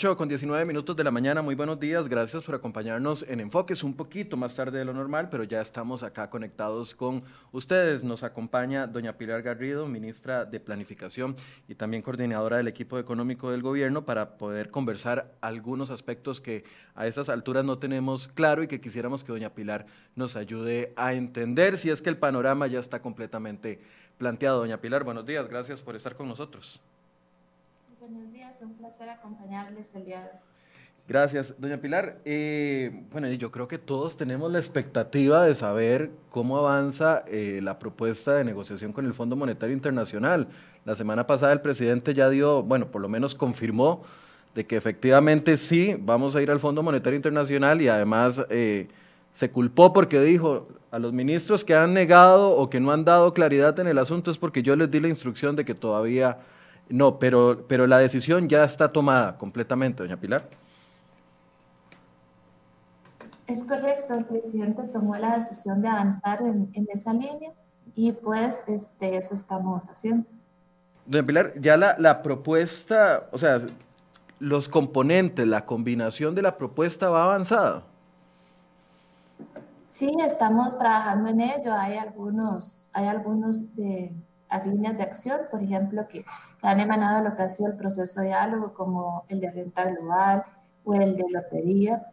8 con 19 minutos de la mañana, muy buenos días, gracias por acompañarnos en Enfoques, un poquito más tarde de lo normal, pero ya estamos acá conectados con ustedes. Nos acompaña doña Pilar Garrido, ministra de Planificación y también coordinadora del equipo económico del gobierno, para poder conversar algunos aspectos que a estas alturas no tenemos claro y que quisiéramos que doña Pilar nos ayude a entender si es que el panorama ya está completamente planteado. Doña Pilar, buenos días, gracias por estar con nosotros. Buenos días, un placer acompañarles el día de hoy. Gracias, doña Pilar. Eh, bueno, yo creo que todos tenemos la expectativa de saber cómo avanza eh, la propuesta de negociación con el Fondo Monetario Internacional. La semana pasada el presidente ya dio, bueno, por lo menos confirmó de que efectivamente sí, vamos a ir al Fondo Monetario Internacional y además eh, se culpó porque dijo a los ministros que han negado o que no han dado claridad en el asunto es porque yo les di la instrucción de que todavía no, pero, pero la decisión ya está tomada completamente, doña Pilar. Es correcto, el presidente tomó la decisión de avanzar en, esa línea y pues este, eso estamos haciendo. Doña Pilar, ya la, la propuesta, o sea, los componentes, la combinación de la propuesta va avanzada. Sí, estamos trabajando en ello. Hay algunos, hay algunos de, líneas de acción, por ejemplo, que han emanado lo que ha sido el proceso de diálogo, como el de renta global o el de lotería,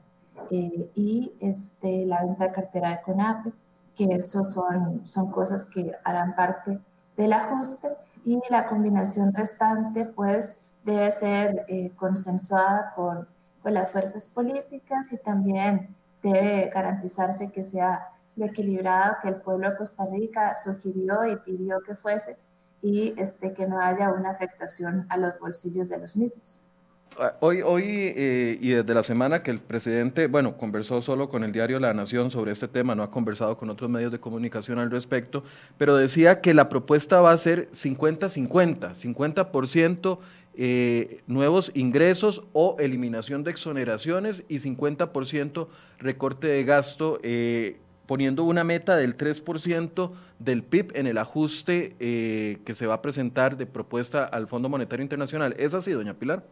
eh, y este, la venta de cartera de CONAPE, que eso son, son cosas que harán parte del ajuste, y la combinación restante, pues, debe ser eh, consensuada con, con las fuerzas políticas y también debe garantizarse que sea lo equilibrado que el pueblo de Costa Rica sugirió y pidió que fuese y este, que no haya una afectación a los bolsillos de los mismos. Ah, hoy, hoy eh, y desde la semana que el presidente, bueno, conversó solo con el diario La Nación sobre este tema, no ha conversado con otros medios de comunicación al respecto, pero decía que la propuesta va a ser 50-50, 50%, eh, nuevos ingresos o eliminación de exoneraciones y 50% recorte de gasto. Eh, poniendo una meta del 3% del PIB en el ajuste eh, que se va a presentar de propuesta al Fondo Monetario Internacional. ¿Es así, doña Pilar?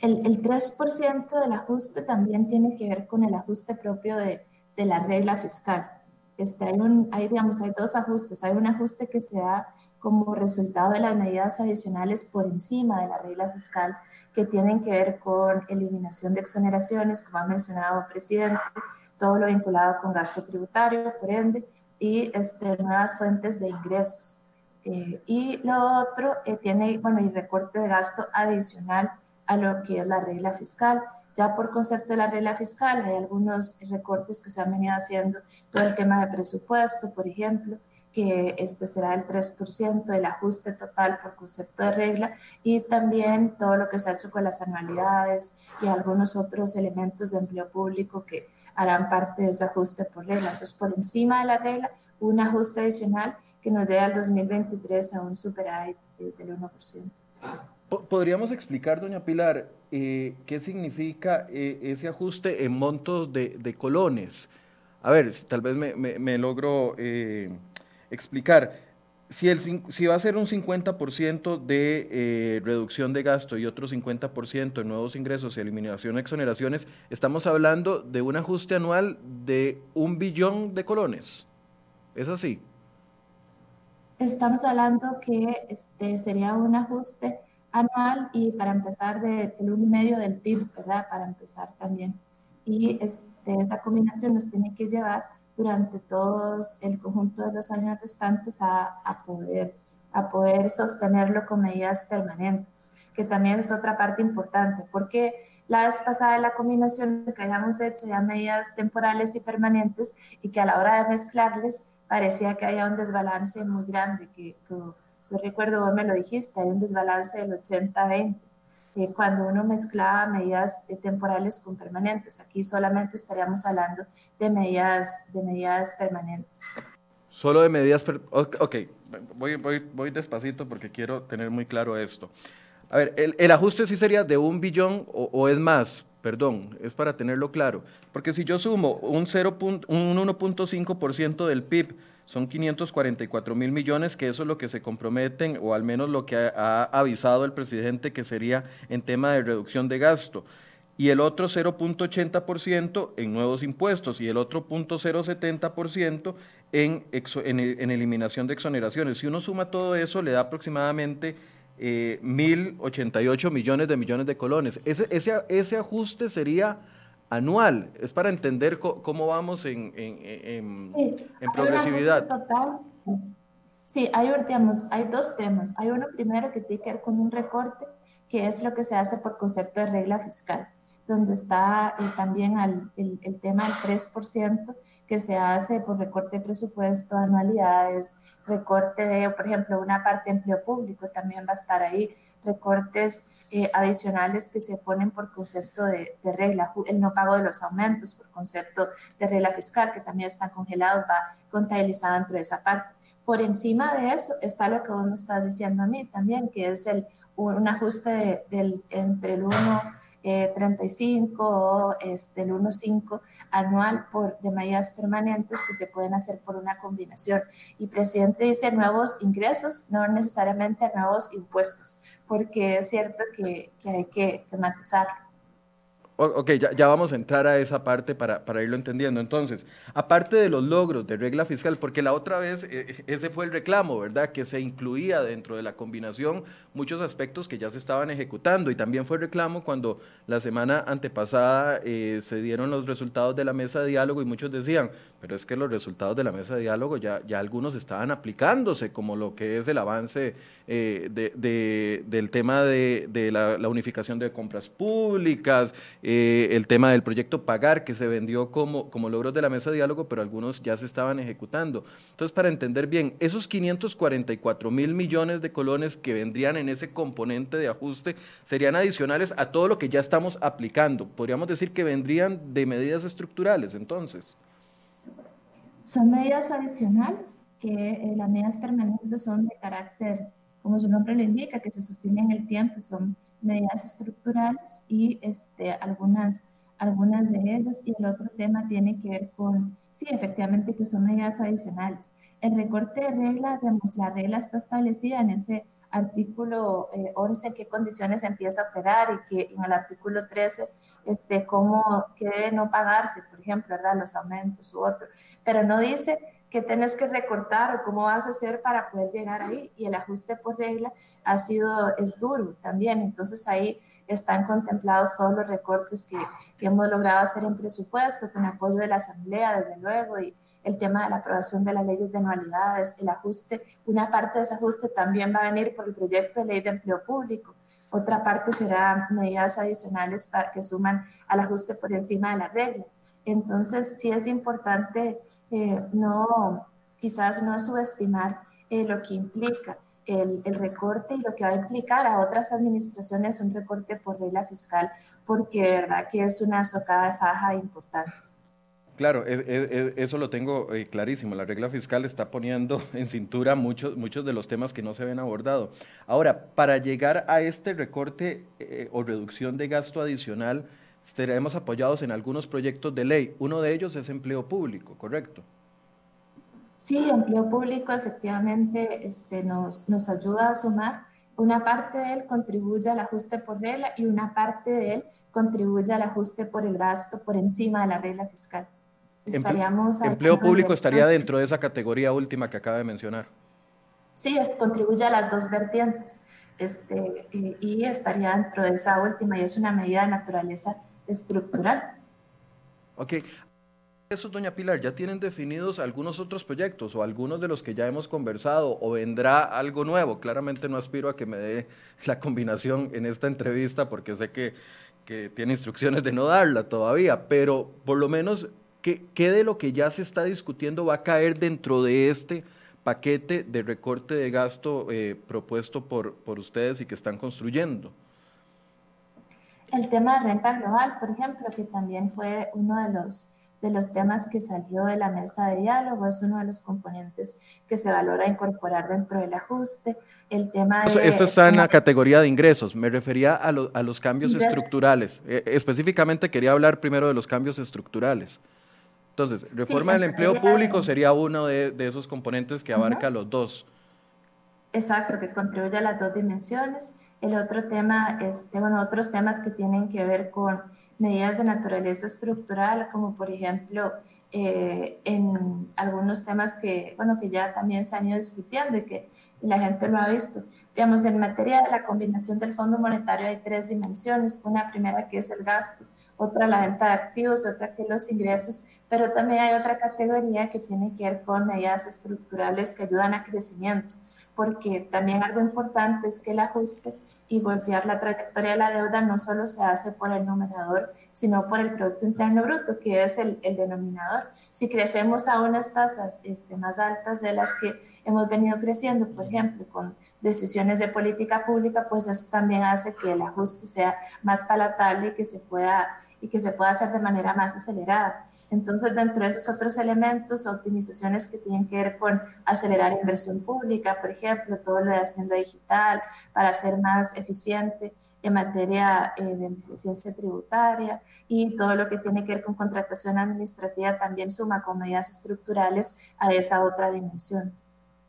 El, el 3% del ajuste también tiene que ver con el ajuste propio de, de la regla fiscal. Este, hay, un, hay, digamos, hay dos ajustes. Hay un ajuste que se da como resultado de las medidas adicionales por encima de la regla fiscal que tienen que ver con eliminación de exoneraciones, como ha mencionado el presidente, todo lo vinculado con gasto tributario, por ende, y este, nuevas fuentes de ingresos. Eh, y lo otro eh, tiene, bueno, y recorte de gasto adicional a lo que es la regla fiscal. Ya por concepto de la regla fiscal hay algunos recortes que se han venido haciendo, todo el tema de presupuesto, por ejemplo, que este será el 3% del ajuste total por concepto de regla y también todo lo que se ha hecho con las anualidades y algunos otros elementos de empleo público que harán parte de ese ajuste por regla. Entonces, por encima de la regla, un ajuste adicional que nos lleva al 2023 a un superávit del 1%. ¿Podríamos explicar, doña Pilar, eh, qué significa eh, ese ajuste en montos de, de, colones? A ver, tal vez me, me, logro eh, explicar. Si, el, si va a ser un 50% de eh, reducción de gasto y otro 50% de nuevos ingresos y eliminación de exoneraciones, estamos hablando de un ajuste anual de un billón de colones. ¿Es así? Estamos hablando que este sería un ajuste anual y para empezar de, del un medio del PIB, ¿verdad? Para empezar también. Y este, esa combinación nos tiene que llevar durante todos el conjunto de los años restantes a, a, poder, a poder sostenerlo con medidas permanentes, que también es otra parte importante, porque la vez pasada la combinación que hayamos hecho ya medidas temporales y permanentes y que a la hora de mezclarles parecía que había un desbalance muy grande, que, que yo recuerdo, vos me lo dijiste, hay un desbalance del 80-20 eh, cuando uno mezcla medidas eh, temporales con permanentes. Aquí solamente estaríamos hablando de medidas, de medidas permanentes. Solo de medidas, ok, voy, voy, voy despacito porque quiero tener muy claro esto. A ver, el, el ajuste sí sería de un billón o, o, es más, perdón, es para tenerlo claro. Porque si yo sumo un, 0. un 1.5% del PIB son 544 mil millones, que eso es lo que se comprometen, o al menos lo que ha, avisado el presidente que sería en tema de reducción de gasto y el otro 0.80% en nuevos impuestos y el otro 0.070% en, en, en, eliminación de exoneraciones. Si uno suma todo eso, le da aproximadamente eh, 1.088 millones de millones de colones. Ese, ese, ese ajuste sería anual, es para entender cómo vamos en, en, en, progresividad. Total. Sí, hay, digamos, hay dos temas. Hay uno primero que tiene que ver con un recorte, que es lo que se hace por concepto de regla fiscal donde está eh, también el, el, tema del 3% que se hace por recorte de presupuesto, anualidades, recorte de, por ejemplo, una parte de empleo público también va a estar ahí, recortes eh, adicionales que se ponen por concepto de, regla, el no pago de los aumentos por concepto de regla fiscal, que también están congelados, va contabilizado dentro de esa parte. Por encima de eso está lo que vos me estás diciendo a mí también, que es el, un ajuste del, entre el 1 eh, 35 o este, el 1.5 anual por, de medidas permanentes que se pueden hacer por una combinación. Y presidente dice nuevos ingresos, no necesariamente nuevos impuestos, porque es cierto que, hay que, que matizarlo. Ok, ya, vamos a entrar a esa parte para, para, irlo entendiendo. Entonces, aparte de los logros de regla fiscal, porque la otra vez eh, ese fue el reclamo, ¿verdad? Que se incluía dentro de la combinación muchos aspectos que ya se estaban ejecutando y también fue el reclamo cuando la semana antepasada eh, se dieron los resultados de la mesa de diálogo y muchos decían, pero es que los resultados de la mesa de diálogo ya, ya algunos estaban aplicándose, como lo que es el avance eh, de, de, del tema de, de la, unificación de compras públicas. Eh, el tema del proyecto Pagar, que se vendió como, como logros de la mesa de diálogo, pero algunos ya se estaban ejecutando. Entonces, para entender bien, esos 544 mil millones de colones que vendrían en ese componente de ajuste serían adicionales a todo lo que ya estamos aplicando. Podríamos decir que vendrían de medidas estructurales, entonces. Son medidas adicionales, que eh, las medidas permanentes son de carácter, como su nombre lo indica, que se sostienen en el tiempo, son medidas estructurales y este, algunas, algunas de ellas. Y el otro tema tiene que ver con, sí, efectivamente, que son medidas adicionales. El recorte de regla, digamos, la regla está establecida en ese artículo 11, eh, qué condiciones empieza a operar y que en el artículo 13, este, cómo, que debe no pagarse, por ejemplo, ¿verdad? Los aumentos u otro. Pero no dice qué tenés que recortar o cómo vas a hacer para poder llegar ahí. Y el ajuste por regla ha sido, es duro también. Entonces ahí están contemplados todos los recortes que, que hemos logrado hacer en presupuesto, con apoyo de la Asamblea, desde luego, y el tema de la aprobación de las leyes de anualidades, el ajuste, una parte de ese ajuste también va a venir por el proyecto de ley de empleo público. Otra parte será medidas adicionales para que suman al ajuste por encima de la regla. Entonces, sí es importante eh, no, quizás no subestimar eh, lo que implica el, el, recorte y lo que va a implicar a otras administraciones un recorte por regla fiscal, porque de verdad que es una socada de faja importante. Claro, eso lo tengo eh, clarísimo. La regla fiscal está poniendo en cintura muchos, muchos de los temas que no se ven abordado. Ahora, para llegar a este recorte o reducción de gasto adicional, estaremos apoyados en algunos proyectos de ley. Uno de ellos es empleo público, ¿correcto? Sí, empleo público efectivamente este, nos, nos ayuda a sumar. Una parte de él contribuye al ajuste por regla y una parte de él contribuye al ajuste por el gasto por encima de la regla fiscal. Estaríamos empleo público estaría dentro de esa categoría última que acaba de mencionar. Sí, contribuye a las dos vertientes este, y, y estaría dentro de esa última y es una medida de naturaleza estructural. Ok. Eso, doña Pilar, ¿ya tienen definidos algunos otros proyectos o algunos de los que ya hemos conversado o vendrá algo nuevo? Claramente no aspiro a que me dé la combinación en esta entrevista porque sé que, que tiene instrucciones de no darla todavía, pero por lo menos, ¿qué, ¿qué, de lo que ya se está discutiendo va a caer dentro de este paquete de recorte de gasto eh, propuesto por, por ustedes y que están construyendo? El tema de renta global, por ejemplo, que también fue uno de los, de los temas que salió de la mesa de diálogo, es uno de los componentes que se valora incorporar dentro del ajuste. El tema de, Esto está en la categoría de ingresos, me refería a, a los cambios estructurales. Eh, específicamente quería hablar primero de los cambios estructurales. Entonces, reforma del empleo público sería uno de, esos componentes que abarca los dos. Exacto, que contribuye a las dos dimensiones. El otro tema, este, bueno, otros temas que tienen que ver con medidas de naturaleza estructural, como por ejemplo eh, en algunos temas que, bueno, que ya también se han ido discutiendo y que la gente lo ha visto. Digamos, en materia de la combinación del Fondo Monetario hay tres dimensiones. Una primera que es el gasto, otra la venta de activos, otra que los ingresos, pero también hay otra categoría que tiene que ver con medidas estructurales que ayudan a crecimiento, porque también algo importante es que el ajuste y golpear la trayectoria de la deuda no solo se hace por el numerador, sino por el Producto Interno Bruto, que es el, el denominador. Si crecemos a unas tasas este, más altas de las que hemos venido creciendo, por ejemplo, con decisiones de política pública, pues eso también hace que el ajuste sea más palatable y que se pueda, y que se pueda hacer de manera más acelerada. Entonces, dentro de esos otros elementos, optimizaciones que tienen que ver con acelerar inversión pública, por ejemplo, todo lo de Hacienda Digital, para ser más eficiente en materia eh, de eficiencia tributaria y todo lo que tiene que ver con contratación administrativa también suma con medidas estructurales a esa otra dimensión.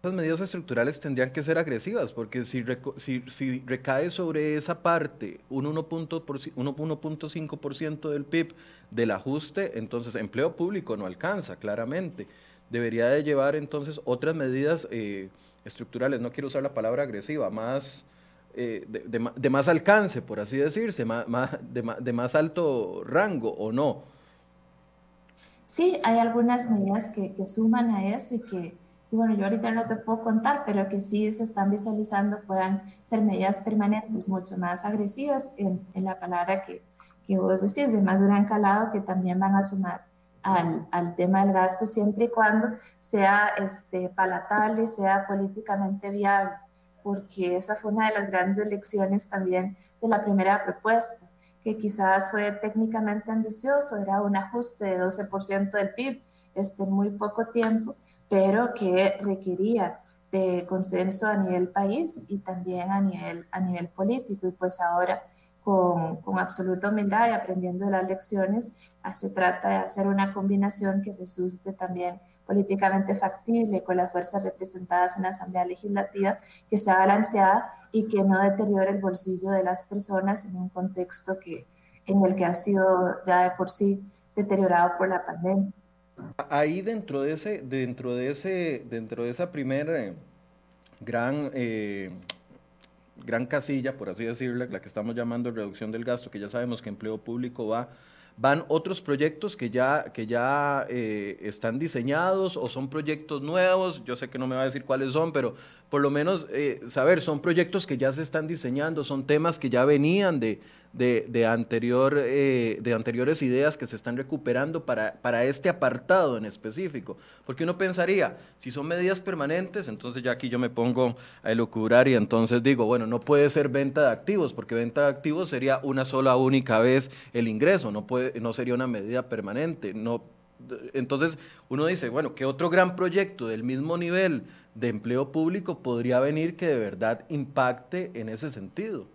Esas medidas estructurales tendrían que ser agresivas, porque si, si, recae sobre esa parte un 1.5% del PIB del ajuste, entonces empleo público no alcanza, claramente. Debería de llevar entonces otras medidas eh, estructurales, no quiero usar la palabra agresiva, más... Eh, de, más alcance, por así decirse, más, de, más alto rango o no. Sí, hay algunas medidas que, que suman a eso y que, y bueno, yo ahorita no te puedo contar, pero que sí se están visualizando puedan ser medidas permanentes mucho más agresivas en, en la palabra que, que, vos decís, de más gran calado, que también van a sumar al, al tema del gasto siempre y cuando sea este, palatable, sea políticamente viable, porque esa fue una de las grandes lecciones también de la primera propuesta que quizás fue técnicamente ambicioso, era un ajuste de 12% del PIB este, muy poco tiempo, pero que requería de consenso a nivel país y también a nivel, a nivel político. Y pues ahora, con, con absoluta humildad y aprendiendo de las lecciones, ah, se trata de hacer una combinación que resulte también políticamente factible con las fuerzas representadas en la Asamblea Legislativa, que sea balanceada y que no deteriore el bolsillo de las personas en un contexto que, en el que ha sido ya de por sí deteriorado por la pandemia. Ahí dentro de ese, dentro de ese, dentro de esa primera gran, eh, gran casilla, por así decirlo, la que estamos llamando reducción del gasto, que ya sabemos que empleo público va, van otros proyectos que ya, que ya eh, están diseñados o son proyectos nuevos, yo sé que no me va a decir cuáles son, pero por lo menos eh, saber, son proyectos que ya se están diseñando, son temas que ya venían de, de, anterior, eh, de anteriores ideas que se están recuperando para, para este apartado en específico. Porque uno pensaría, si son medidas permanentes, entonces ya aquí yo me pongo a elucubrar y entonces digo, bueno, no puede ser venta de activos, porque venta de activos sería una sola única vez el ingreso, no, puede, no sería una medida permanente. No, entonces uno dice, bueno, ¿qué otro gran proyecto del mismo nivel de empleo público podría venir que de verdad impacte en ese sentido?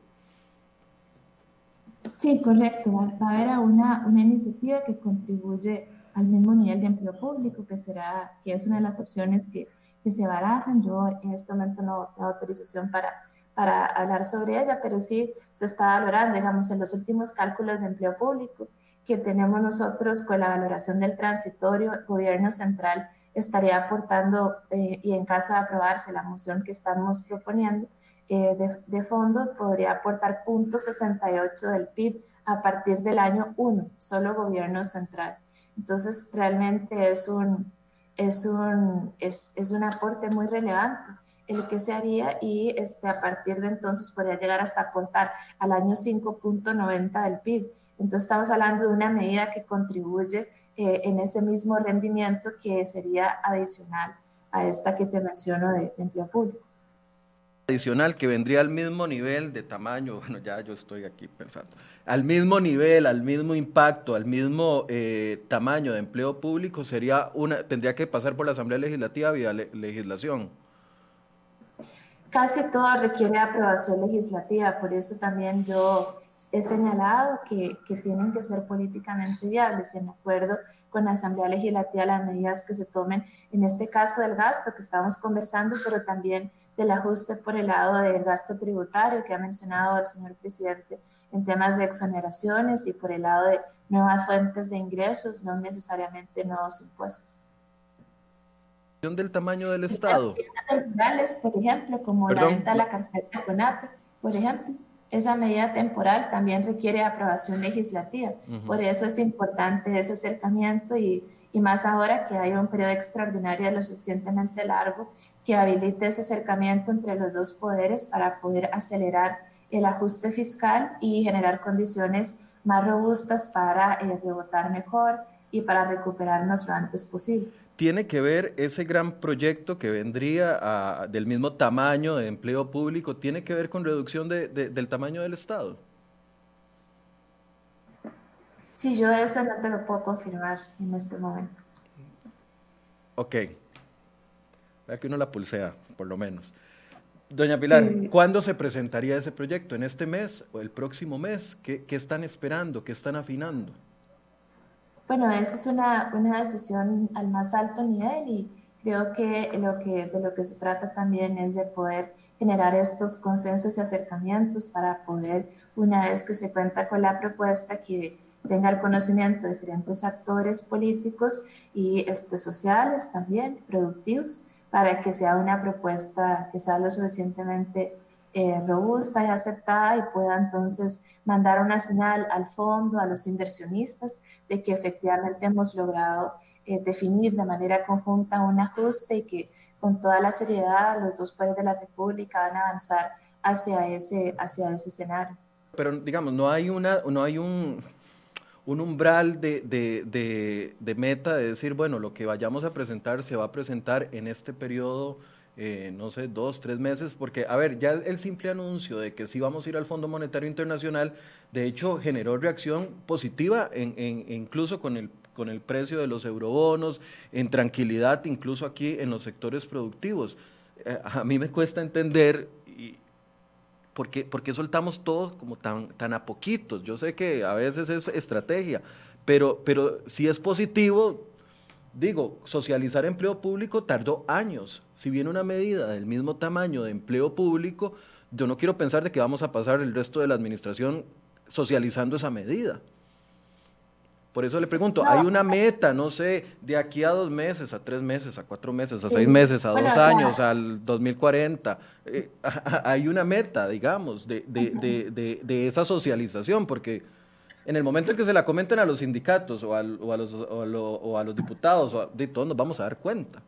Sí, correcto. Va a haber una, una iniciativa que contribuye al mismo nivel de empleo público, que será, que es una de las opciones que, que se barajan. Yo en este momento no tengo autorización para, para hablar sobre ella, pero sí se está valorando, digamos, en los últimos cálculos de empleo público que tenemos nosotros con la valoración del transitorio, el gobierno central estaría aportando, eh, y en caso de aprobarse la moción que estamos proponiendo, eh, de, de, fondo podría aportar 0.68 del PIB a partir del año 1, solo gobierno central. Entonces, realmente es un, es un, es, es un aporte muy relevante el que se haría y este, a partir de entonces podría llegar hasta aportar al año 5.90 del PIB. Entonces estamos hablando de una medida que contribuye eh, en ese mismo rendimiento que sería adicional a esta que te menciono de empleo público adicional que vendría al mismo nivel de tamaño, bueno, ya yo estoy aquí pensando, al mismo nivel, al mismo impacto, al mismo eh, tamaño de empleo público, sería una, tendría que pasar por la Asamblea Legislativa vía legislación. Casi todo requiere aprobación legislativa, por eso también yo he señalado que, que, tienen que ser políticamente viables y en acuerdo con la Asamblea Legislativa las medidas que se tomen, en este caso del gasto que estábamos conversando, pero también del ajuste por el lado del gasto tributario que ha mencionado el señor presidente en temas de exoneraciones y por el lado de nuevas fuentes de ingresos, no necesariamente nuevos impuestos. del tamaño del Estado? Por ejemplo, como la venta de la cartera de CONAPE, por ejemplo esa medida temporal también requiere aprobación legislativa. Por eso es importante ese acercamiento y, y, más ahora que hay un periodo extraordinario lo suficientemente largo que habilite ese acercamiento entre los dos poderes para poder acelerar el ajuste fiscal y generar condiciones más robustas para eh, rebotar mejor y para recuperarnos lo antes posible tiene que ver ese gran proyecto que vendría del mismo tamaño de empleo público, tiene que ver con reducción del tamaño del Estado? Sí, yo eso no te lo puedo confirmar en este momento. Ok. Vea que uno la pulsea, por lo menos. Doña Pilar, ¿cuándo se presentaría ese proyecto? ¿En este mes o el próximo mes? ¿Qué, qué están esperando? ¿Qué están afinando? Bueno, eso es una, una decisión al más alto nivel y creo que, lo que de lo que se trata también es de poder generar estos consensos y acercamientos para poder, una vez que se cuenta con la propuesta, que tenga el conocimiento de diferentes actores políticos y este, sociales también, productivos, para que sea una propuesta que sea lo suficientemente eh, robusta y aceptada y pueda entonces mandar una señal al fondo, a los inversionistas, de que efectivamente hemos logrado eh, definir de manera conjunta un ajuste y que con toda la seriedad los dos países de la República van a avanzar hacia ese, hacia ese escenario. Pero digamos, no hay, una, no hay un, un umbral de, de, de, meta de decir, bueno, lo que vayamos a presentar se va a presentar en este periodo eh, no sé, dos, tres meses, porque, a ver, ya el simple anuncio de que sí vamos a ir al Fondo Monetario Internacional, de hecho, generó reacción positiva, en, incluso con el, con el precio de los eurobonos, en tranquilidad, incluso aquí en los sectores productivos. Eh, a mí me cuesta entender y, ¿por, qué, por qué soltamos todo como tan, tan a poquitos. Yo sé que a veces es estrategia, pero, pero si es positivo, Digo, socializar empleo público tardó años. Si viene una medida del mismo tamaño de empleo público, yo no quiero pensar de que vamos a pasar el resto de la administración socializando esa medida. Por eso le pregunto, ¿hay una meta, no sé, de aquí a dos meses, a tres meses, a cuatro meses, a seis meses, a dos años, al 2040? Eh, hay una meta, digamos, de, de esa socialización, porque en el momento en que se la comenten a los sindicatos o, a, los, o, a, los, diputados, o de todos nos vamos a dar cuenta.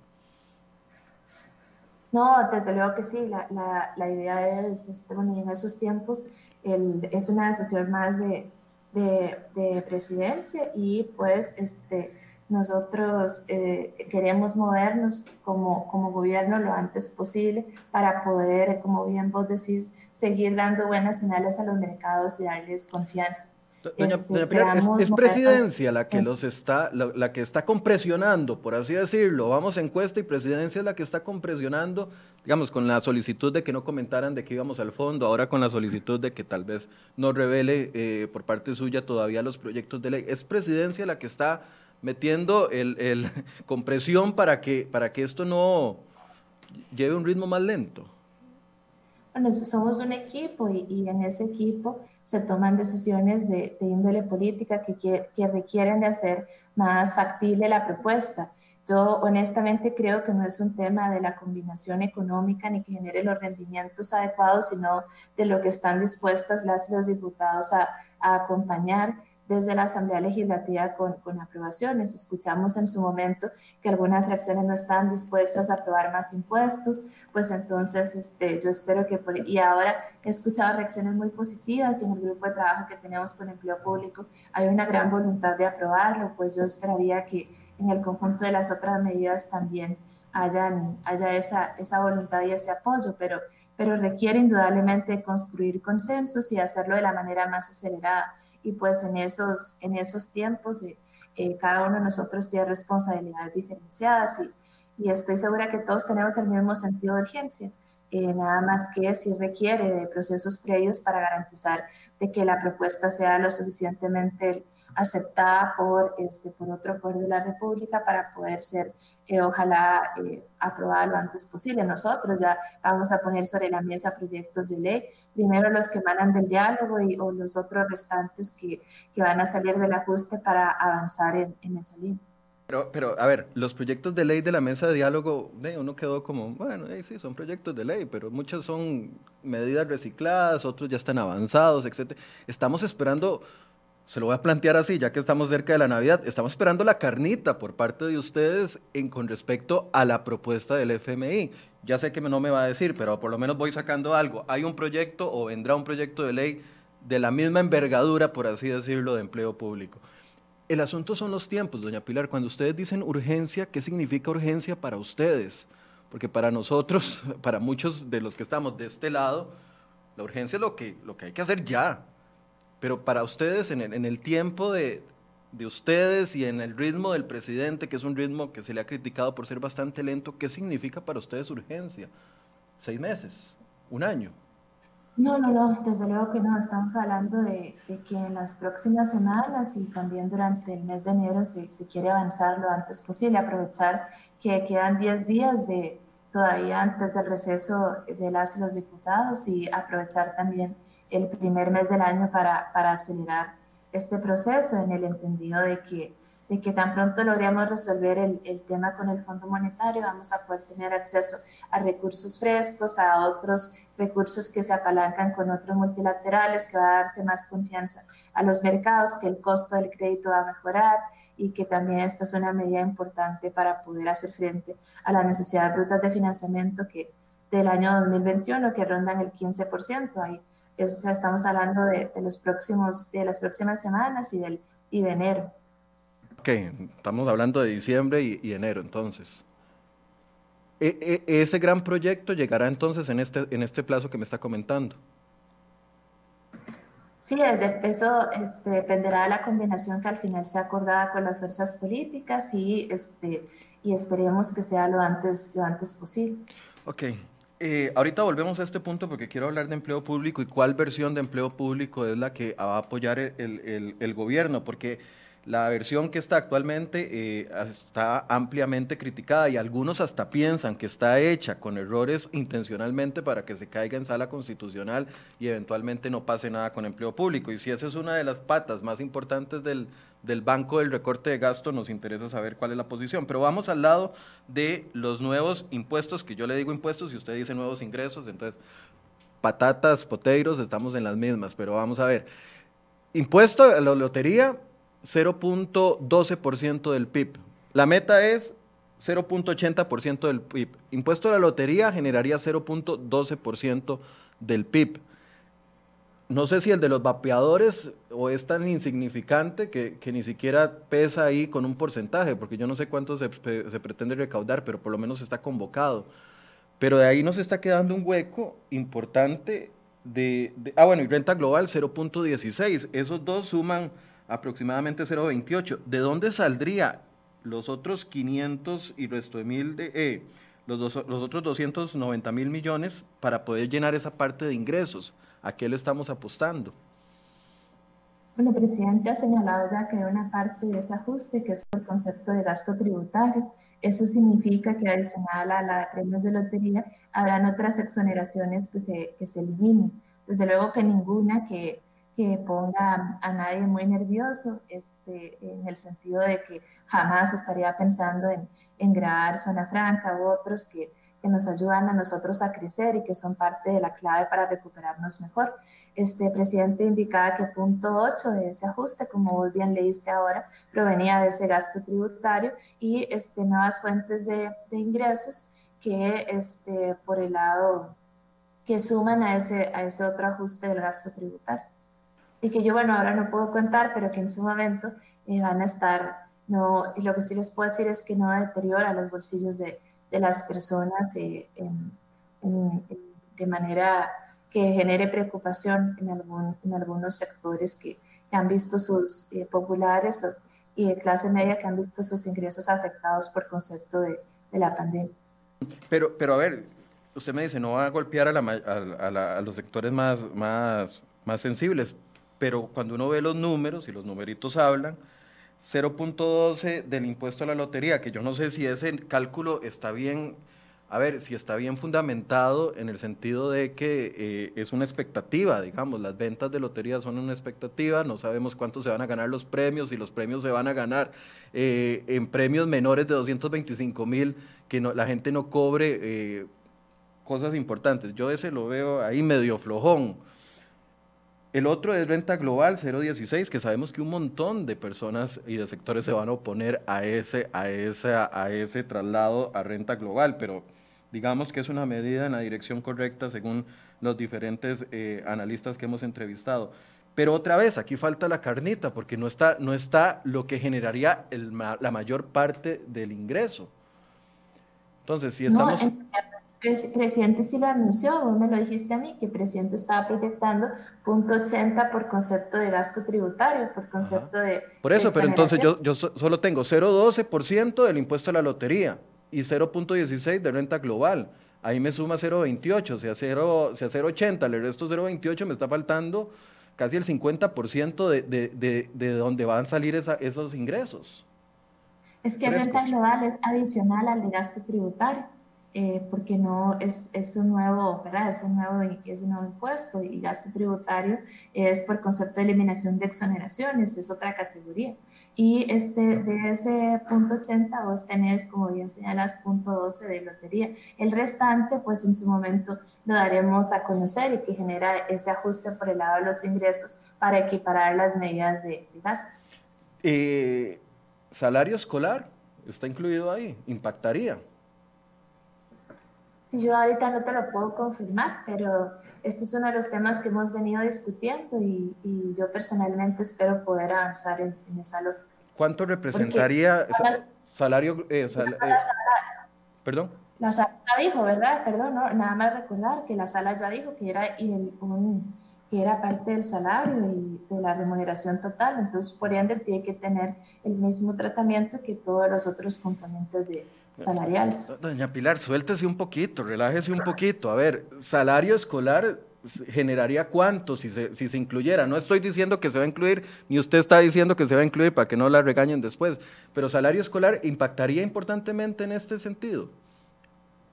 No, desde luego que sí. La, la, idea es, este, bueno, en esos tiempos el, es una decisión más de, de, presidencia y pues este, nosotros eh, queremos movernos como, como gobierno lo antes posible para poder, como bien vos decís, seguir dando buenas señales a los mercados y darles confianza. Doña, este, es, presidencia la que los está, la, que está compresionando, por así decirlo. Vamos a encuesta y presidencia es la que está compresionando, digamos, con la solicitud de que no comentaran de que íbamos al fondo, ahora con la solicitud de que tal vez no revele eh, por parte suya todavía los proyectos de ley. Es presidencia la que está metiendo el, el compresión para que, para que esto no lleve un ritmo más lento. Bueno, somos un equipo y, en ese equipo se toman decisiones de, índole política que, que, requieren de hacer más factible la propuesta. Yo honestamente creo que no es un tema de la combinación económica ni que genere los rendimientos adecuados, sino de lo que están dispuestas las y los diputados a, a acompañar desde la Asamblea Legislativa con, con, aprobaciones. Escuchamos en su momento que algunas fracciones no están dispuestas a aprobar más impuestos, pues entonces este, yo espero que, y ahora he escuchado reacciones muy positivas en el grupo de trabajo que tenemos con empleo público, hay una gran voluntad de aprobarlo, pues yo esperaría que en el conjunto de las otras medidas también hayan, haya esa, esa voluntad y ese apoyo, pero, pero requiere indudablemente construir consensos y hacerlo de la manera más acelerada. Y pues en esos, en esos tiempos eh, eh, cada uno de nosotros tiene responsabilidades diferenciadas y, estoy segura que todos tenemos el mismo sentido de urgencia. eh, nada más que si requiere de procesos previos para garantizar de que la propuesta sea lo suficientemente aceptada por, este, por otro poder de la República para poder ser, eh, ojalá, eh, aprobada lo antes posible. Nosotros ya vamos a poner sobre la mesa proyectos de ley, primero los que emanan del diálogo y o los otros restantes que, que van a salir del ajuste para avanzar en, en esa línea. Pero, pero, a ver, los proyectos de ley de la mesa de diálogo, uno quedó como, bueno, sí, son proyectos de ley, pero muchas son medidas recicladas, otros ya están avanzados, etc. Estamos esperando, se lo voy a plantear así, ya que estamos cerca de la Navidad, estamos esperando la carnita por parte de ustedes en, con respecto a la propuesta del FMI. Ya sé que no me va a decir, pero por lo menos voy sacando algo. Hay un proyecto o vendrá un proyecto de ley de la misma envergadura, por así decirlo, de empleo público. El asunto son los tiempos, doña Pilar. Cuando ustedes dicen urgencia, ¿qué significa urgencia para ustedes? Porque para nosotros, para muchos de los que estamos de este lado, la urgencia es lo que, lo que hay que hacer ya. Pero para ustedes, en el, en el tiempo de, de ustedes y en el ritmo del presidente, que es un ritmo que se le ha criticado por ser bastante lento, ¿qué significa para ustedes urgencia? ¿Seis meses? ¿Un año? No, no, no, desde luego que no. Estamos hablando de, que en las próximas semanas y también durante el mes de enero se, se, quiere avanzar lo antes posible, aprovechar que quedan 10 días de todavía antes del receso de las los diputados y aprovechar también el primer mes del año para, para acelerar este proceso en el entendido de que de que tan pronto logremos resolver el, el, tema con el Fondo Monetario, vamos a poder tener acceso a recursos frescos, a otros recursos que se apalancan con otros multilaterales, que va a darse más confianza a los mercados, que el costo del crédito va a mejorar y que también esta es una medida importante para poder hacer frente a las necesidades brutas de financiamiento que del año 2021 que rondan el 15%. Ahí estamos hablando de, de, los próximos, de las próximas semanas y, del, y de enero. Ok, estamos hablando de diciembre y, enero entonces. E, e, ese gran proyecto llegará entonces en este, en este plazo que me está comentando. Sí, eso este, dependerá de la combinación que al final sea acordada con las fuerzas políticas y, este, y esperemos que sea lo antes, lo antes posible. Ok, eh, ahorita volvemos a este punto porque quiero hablar de empleo público y cuál versión de empleo público es la que va a apoyar el, el, el gobierno, porque la versión que está actualmente eh, está ampliamente criticada y algunos hasta piensan que está hecha con errores intencionalmente para que se caiga en sala constitucional y eventualmente no pase nada con empleo público. Y si esa es una de las patas más importantes del, del banco del recorte de gasto, nos interesa saber cuál es la posición. Pero vamos al lado de los nuevos impuestos, que yo le digo impuestos y usted dice nuevos ingresos, entonces patatas, poteiros, estamos en las mismas, pero vamos a ver. Impuesto a la lotería, 0.12% del PIB. La meta es 0.80% del PIB. Impuesto a la lotería generaría 0.12% del PIB. No sé si el de los vapeadores o es tan insignificante que, ni siquiera pesa ahí con un porcentaje, porque yo no sé cuánto se, pretende recaudar, pero por lo menos está convocado. Pero de ahí nos está quedando un hueco importante de, de ah bueno, y renta global 0.16. Esos dos suman aproximadamente 0,28. ¿De dónde saldría los otros 500 y resto de mil de... Eh, los, los otros 290 mil millones para poder llenar esa parte de ingresos. ¿A qué le estamos apostando? Bueno, el presidente ha señalado ya que hay una parte de ese ajuste que es por concepto de gasto tributario. Eso significa que adicional a la de premios de lotería habrán otras exoneraciones que se, que se eliminen. Desde luego que ninguna que que ponga a nadie muy nervioso, este, en el sentido de que jamás estaría pensando en, en grabar Zona Franca u otros que, que, nos ayudan a nosotros a crecer y que son parte de la clave para recuperarnos mejor. Este presidente indicaba que punto 8 de ese ajuste, como vos bien leíste ahora, provenía de ese gasto tributario y este, nuevas fuentes de, de ingresos que este, por el lado que suman a ese, a ese otro ajuste del gasto tributario y que yo, bueno, ahora no puedo contar, pero que en su momento eh, van a estar, no, lo que sí les puedo decir es que no deteriora los bolsillos de, de las personas eh, en, en, de manera que genere preocupación en, algún, en algunos sectores que, que han visto sus eh, populares y de clase media que han visto sus ingresos afectados por concepto de, de la pandemia. Pero, pero a ver, usted me dice, no va a golpear a, los sectores más, más, más sensibles, pero cuando uno ve los números y los numeritos hablan, 0.12 del impuesto a la lotería, que yo no sé si ese cálculo está bien, a ver, si está bien fundamentado en el sentido de que eh, es una expectativa, digamos, las ventas de lotería son una expectativa, no sabemos cuánto se van a ganar los premios, y los premios se van a ganar eh, en premios menores de 225 mil, que la gente no cobre eh, cosas importantes. Yo ese lo veo ahí medio flojón. El otro es renta global 016, que sabemos que un montón de personas y de sectores se van a oponer a ese, a ese, a ese traslado a renta global, pero digamos que es una medida en la dirección correcta según los diferentes eh, analistas que hemos entrevistado. Pero otra vez, aquí falta la carnita, porque no está, no está lo que generaría la mayor parte del ingreso. Entonces, si estamos presidente sí lo anunció, vos me lo dijiste a mí, que el presidente estaba proyectando punto 80 por concepto de gasto tributario, por concepto de... Por eso, pero entonces yo, yo solo tengo 0,12% del impuesto a la lotería y 0.16 de renta global. Ahí me suma 0.28, o sea, 0.80, le resto 0.28, me está faltando casi el 50% de, de, de, de donde van a salir esos ingresos. Es que renta global es adicional al de gasto tributario. Eh, porque no es, es, un nuevo, ¿verdad? Es un nuevo, es un nuevo impuesto y gasto tributario es por concepto de eliminación de exoneraciones, es otra categoría. Y este, de ese punto 80 vos tenés, como bien señalas, punto 12 de lotería. El restante, pues en su momento lo daremos a conocer y que genera ese ajuste por el lado de los ingresos para equiparar las medidas de, gasto. Eh, ¿Salario escolar está incluido ahí? ¿Impactaría? Yo ahorita no te lo puedo confirmar, pero este es uno de los temas que hemos venido discutiendo y, yo personalmente espero poder avanzar en, esa lógica. ¿Cuánto representaría salario? Eh, eh, perdón. La sala dijo, ¿verdad? Perdón, nada más recordar que la sala ya dijo que era, que era parte del salario y de la remuneración total, entonces por ende tiene que tener el mismo tratamiento que todos los otros componentes de, salariales. Doña Pilar, suéltese un poquito, relájese un poquito. A ver, salario escolar generaría cuánto si se, si se incluyera. No estoy diciendo que se va a incluir, ni usted está diciendo que se va a incluir para que no la regañen después, pero salario escolar impactaría importantemente en este sentido.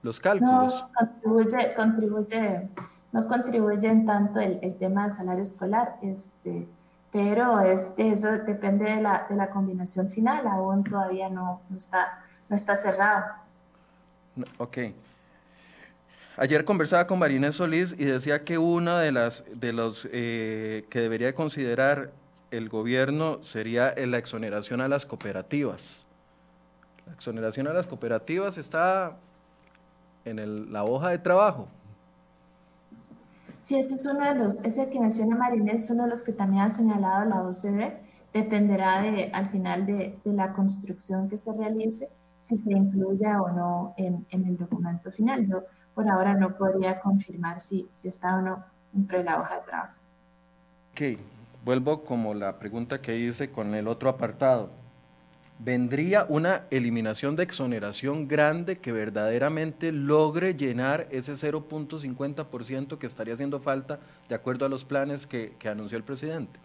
Los cálculos. No contribuye, contribuye no contribuyen tanto el, el tema del salario escolar, este, pero este, eso depende de la, de la combinación final, aún todavía no, no está no está cerrado. Ok. Ayer conversaba con Marinés Solís y decía que una de las de los eh, que debería considerar el gobierno sería la exoneración a las cooperativas. La exoneración a las cooperativas está en la hoja de trabajo. Sí, este es uno de los, ese que menciona Marinés es uno de los que también ha señalado la OCDE. Dependerá de, al final de, de la construcción que se realice si se incluye o no en, en, el documento final. Yo por ahora no podría confirmar si, si está o no dentro de la hoja de trabajo. Ok, vuelvo como la pregunta que hice con el otro apartado. ¿Vendría una eliminación de exoneración grande que verdaderamente logre llenar ese 0.50% que estaría haciendo falta de acuerdo a los planes que, que anunció el presidente?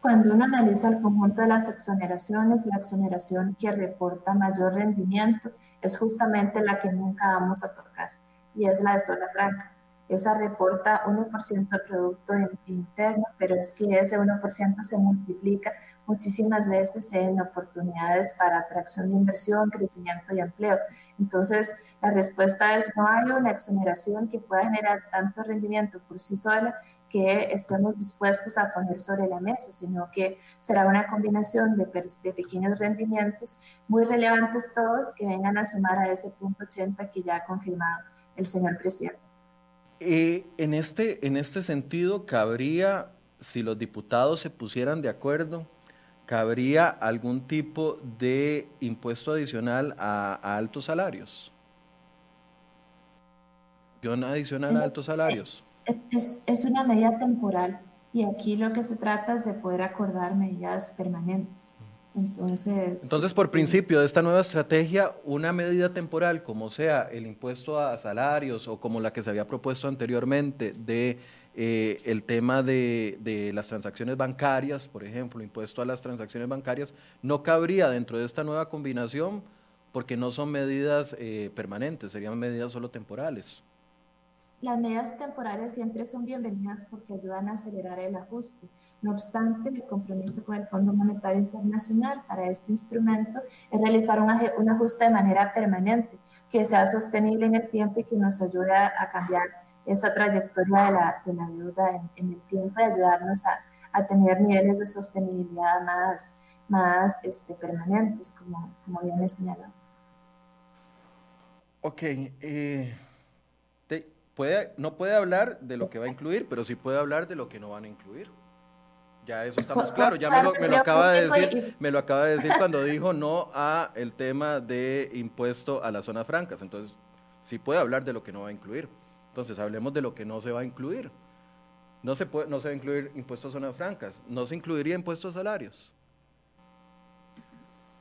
Cuando uno analiza el conjunto de las exoneraciones, la exoneración que reporta mayor rendimiento es justamente la que nunca vamos a tocar y es la de zona franca. Esa reporta 1% del Producto Interno, pero es que ese 1% se multiplica muchísimas veces en oportunidades para atracción de inversión, crecimiento y empleo. Entonces, la respuesta es no hay una exoneración que pueda generar tanto rendimiento por sí sola que estemos dispuestos a poner sobre la mesa, sino que será una combinación de, de pequeños rendimientos muy relevantes todos que vengan a sumar a ese punto 80 que ya ha confirmado el señor presidente. Eh, en, este, en este sentido, cabría, si los diputados se pusieran de acuerdo, cabría algún tipo de impuesto adicional a, altos salarios. adicional a altos salarios. Es, es, una medida temporal y aquí lo que se trata es de poder acordar medidas permanentes. Entonces, Entonces, por este, principio de esta nueva estrategia, una medida temporal, como sea el impuesto a salarios o como la que se había propuesto anteriormente de eh, el tema de, de, las transacciones bancarias, por ejemplo, impuesto a las transacciones bancarias, no cabría dentro de esta nueva combinación porque no son medidas eh, permanentes, serían medidas solo temporales. Las medidas temporales siempre son bienvenidas porque ayudan a acelerar el ajuste. No obstante, el compromiso con el Fondo Monetario Internacional para este instrumento es realizar un, ajuste de manera permanente, que sea sostenible en el tiempo y que nos ayude a, cambiar esa trayectoria de la, de la deuda en, el tiempo y ayudarnos a, a, tener niveles de sostenibilidad más, más este, permanentes, como, como bien he señalado. Ok. Eh, puede, no puede hablar de lo que va a incluir, pero sí puede hablar de lo que no van a incluir. Ya eso estamos claros, ya me lo, me lo, acaba de decir, me lo acaba de decir cuando dijo no a el tema de impuesto a las zonas francas. Entonces, sí puede hablar de lo que no va a incluir. Entonces, hablemos de lo que no se va a incluir. No se, puede, no se va a incluir impuestos a zonas francas, no se incluiría impuestos a salarios.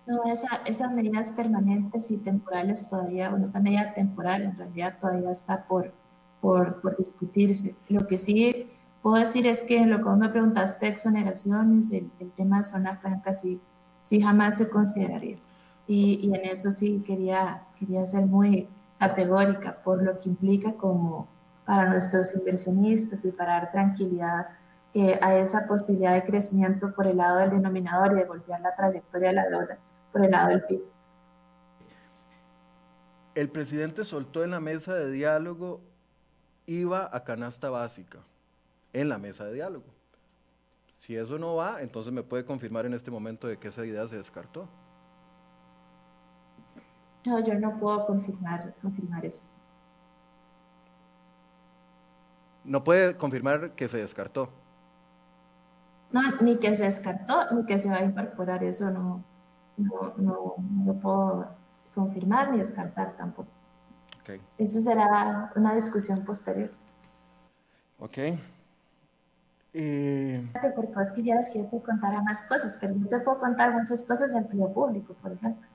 No, esa, esas medidas permanentes y temporales todavía, bueno, esta medida temporal en realidad todavía está por, por, por discutirse. Lo que sí puedo decir es que lo que me preguntaste, exoneraciones, el, el tema de zona franca, sí, sí jamás se consideraría. Y, y, en eso sí quería, quería ser muy categórica por lo que implica como para nuestros inversionistas y para dar tranquilidad eh, a esa posibilidad de crecimiento por el lado del denominador y de golpear la trayectoria de la deuda por el lado del PIB. El presidente soltó en la mesa de diálogo IVA a canasta básica en la mesa de diálogo. Si eso no va, entonces me puede confirmar en este momento de que esa idea se descartó. No, yo no puedo confirmar, confirmar eso. No puede confirmar que se descartó. No, ni que se descartó, ni que se va a incorporar, eso no, no, no, no lo puedo confirmar ni descartar tampoco. Okay. Eso será una discusión posterior. Ok. Eh... Porque quisieras que yo te contara más cosas, pero yo te puedo contar muchas cosas en empleo público, por ejemplo.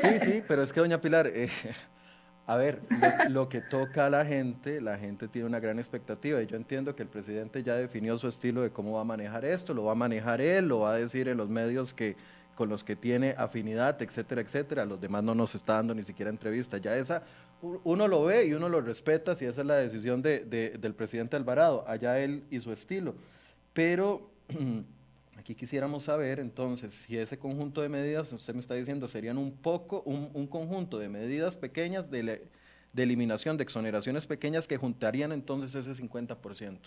Sí, sí, pero es que, doña Pilar, eh, a ver, lo, que toca a la gente, la gente tiene una gran expectativa y yo entiendo que el presidente ya definió su estilo de cómo va a manejar esto, lo va a manejar él, lo va a decir en los medios que con los que tiene afinidad, etcétera, etcétera. Los demás no nos está dando ni siquiera entrevista. Ya esa, uno lo ve y uno lo respeta si esa es la decisión de, del presidente Alvarado, allá él y su estilo. Pero aquí quisiéramos saber entonces si ese conjunto de medidas, usted me está diciendo, serían un poco, un, un conjunto de medidas pequeñas de, de eliminación, de exoneraciones pequeñas que juntarían entonces ese 50%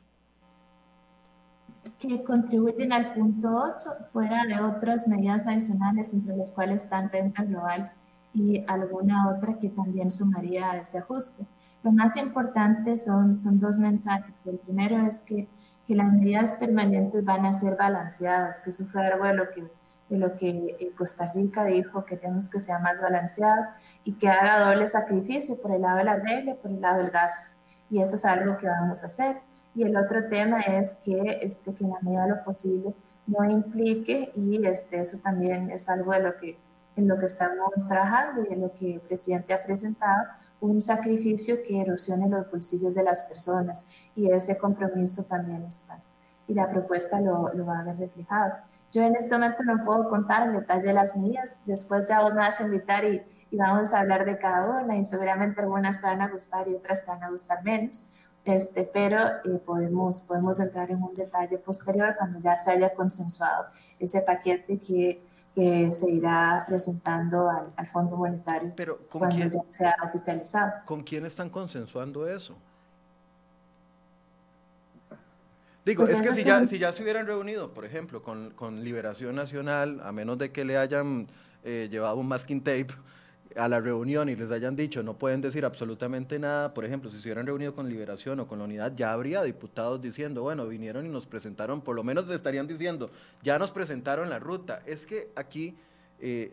que contribuyen al punto 8 fuera de otras medidas adicionales, entre las cuales están renta global y alguna otra que también sumaría a ese ajuste. Lo más importante son, son dos mensajes. El primero es que, que las medidas permanentes van a ser balanceadas, que eso fue algo de lo que, de lo que eh, Costa Rica dijo, queremos que sea más balanceado y que haga doble sacrificio por el lado de la regla y por el lado del gasto. Y eso es algo que vamos a hacer. Y el otro tema es que, este, que en la medida de lo posible no implique, y este, eso también es algo de lo que, en lo que estamos trabajando y en lo que el presidente ha presentado, un sacrificio que erosione los bolsillos de las personas. Y ese compromiso también está. Y la propuesta lo, lo va a ver reflejado. Yo en este momento no puedo contar el detalle de las medidas, después ya vos me vas a invitar y, y vamos a hablar de cada una y seguramente algunas te van a gustar y otras te van a gustar menos este, pero eh, podemos, podemos entrar en un detalle posterior cuando ya se haya consensuado ese paquete que, que se irá presentando al, al Fondo Monetario pero, cuando ya sea oficializado. ¿Con quién están consensuando eso? Digo, pues es que si ya, si ya se hubieran reunido, por ejemplo, con, con Liberación Nacional, a menos de que le hayan eh, llevado un masking tape, a la reunión y les hayan dicho no pueden decir absolutamente nada, por ejemplo, si se hubieran reunido con Liberación o con la Unidad, ya habría diputados diciendo, bueno, vinieron y nos presentaron, por lo menos estarían diciendo, ya nos presentaron la ruta. Es que aquí eh,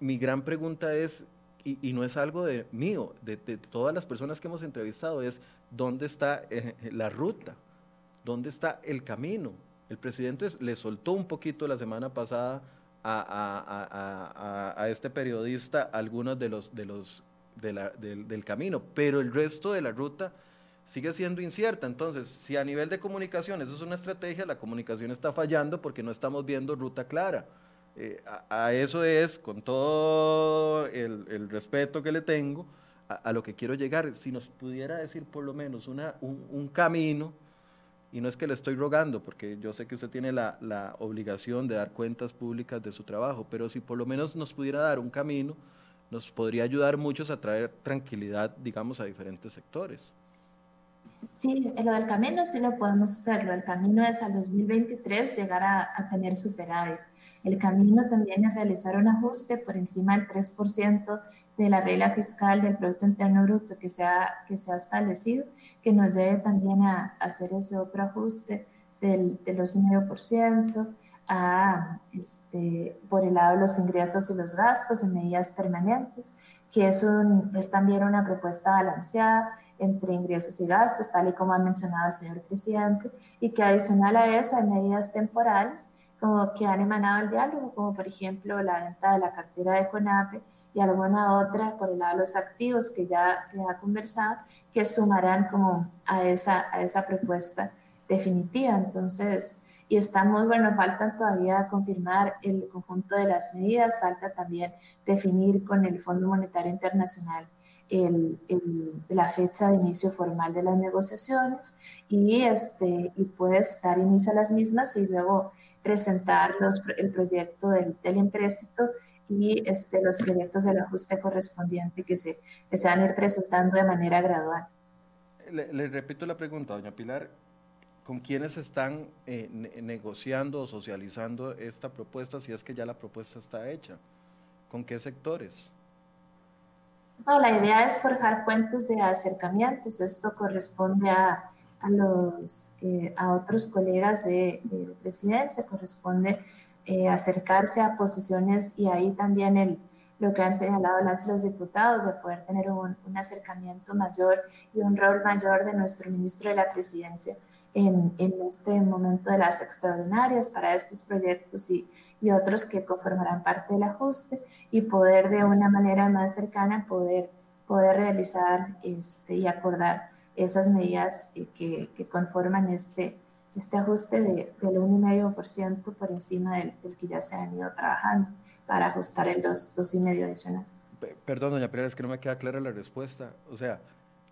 mi gran pregunta es, y, no es algo de mío, de, todas las personas que hemos entrevistado, es dónde está eh, la ruta, dónde está el camino. El presidente le soltó un poquito la semana pasada a, este periodista algunos de los, de los del, camino, pero el resto de la ruta sigue siendo incierta. Entonces, si a nivel de comunicación eso es una estrategia, la comunicación está fallando porque no estamos viendo ruta clara. Eh, a, eso es, con todo el, respeto que le tengo, a, lo que quiero llegar. Si nos pudiera decir por lo menos una, un camino y no es que le estoy rogando, porque yo sé que usted tiene la, obligación de dar cuentas públicas de su trabajo, pero si por lo menos nos pudiera dar un camino, nos podría ayudar muchos a traer tranquilidad, digamos, a diferentes sectores. Sí, lo del camino sí lo podemos hacerlo. El camino es al 2023 llegar a, tener superávit. El camino también es realizar un ajuste por encima del 3% de la regla fiscal del Producto Interno Bruto que se ha, que se ha establecido, que nos lleve también a, hacer ese otro ajuste del, del 2,5% a, este, por el lado de los ingresos y los gastos en medidas permanentes, que es, un, es también una propuesta balanceada entre ingresos y gastos, tal y como ha mencionado el señor presidente, y que adicional a eso hay medidas temporales como que han emanado el diálogo, como por ejemplo la venta de la cartera de CONAPE y alguna otra por el lado de los activos que ya se ha conversado, que sumarán como a esa, a esa propuesta definitiva. Entonces, y estamos, bueno, faltan todavía confirmar el conjunto de las medidas, falta también definir con el Fondo Monetario Internacional el, la fecha de inicio formal de las negociaciones y, este, y puedes dar inicio a las mismas y luego presentar los, el proyecto del, del empréstito y este, los proyectos del ajuste correspondiente que se, que se van a ir presentando de manera gradual. Le, le repito la pregunta, doña Pilar con quiénes están eh, negociando o socializando esta propuesta, si es que ya la propuesta está hecha, con qué sectores. No, la idea es forjar puentes de acercamientos. Esto corresponde a, a los, eh, a otros colegas de, de presidencia, corresponde eh, acercarse a posiciones y ahí también el, lo que han señalado las, los diputados, de poder tener un, un acercamiento mayor y un rol mayor de nuestro ministro de la presidencia en, en, este momento de las extraordinarias para estos proyectos y, y, otros que conformarán parte del ajuste y poder de una manera más cercana poder, poder realizar este, y acordar esas medidas eh, que, que conforman este, este ajuste de, del 1,5% por encima del, del, que ya se han ido trabajando para ajustar el 2,5% adicional. Perdón, doña Pérez, es que no me queda clara la respuesta. O sea,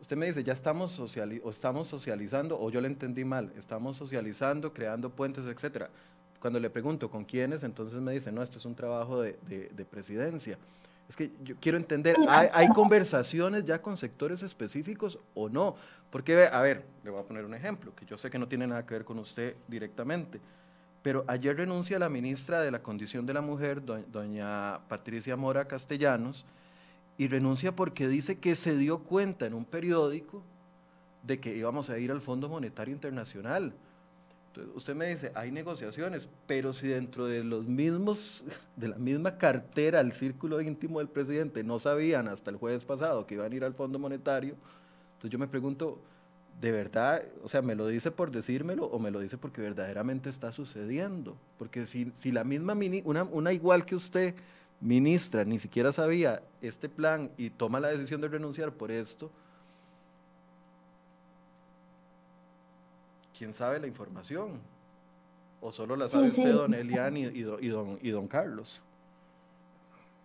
Usted me dice, ya estamos, sociali o estamos socializando, o yo le entendí mal, estamos socializando, creando puentes, etcétera. Cuando le pregunto con quiénes, entonces me dice, no, esto es un trabajo de, de, presidencia. Es que yo quiero entender, ¿hay, ¿hay, conversaciones ya con sectores específicos o no? Porque, a ver, le voy a poner un ejemplo, que yo sé que no tiene nada que ver con usted directamente, pero ayer renuncia la ministra de la Condición de la Mujer, doña Patricia Mora Castellanos, y renuncia porque dice que se dio cuenta en un periódico de que íbamos a ir al Fondo Monetario Internacional. Entonces, usted me dice, hay negociaciones, pero si dentro de los mismos, de la misma cartera, el círculo íntimo del presidente, no sabían hasta el jueves pasado que iban a ir al Fondo Monetario, entonces yo me pregunto, ¿de verdad, o sea, me lo dice por decírmelo o me lo dice porque verdaderamente está sucediendo? Porque si, si la misma, una, una igual que usted, ministra ni siquiera sabía este plan y toma la decisión de renunciar por esto, ¿quién sabe la información? ¿O solo la sabe usted, don Elian y, y, don, y don Carlos?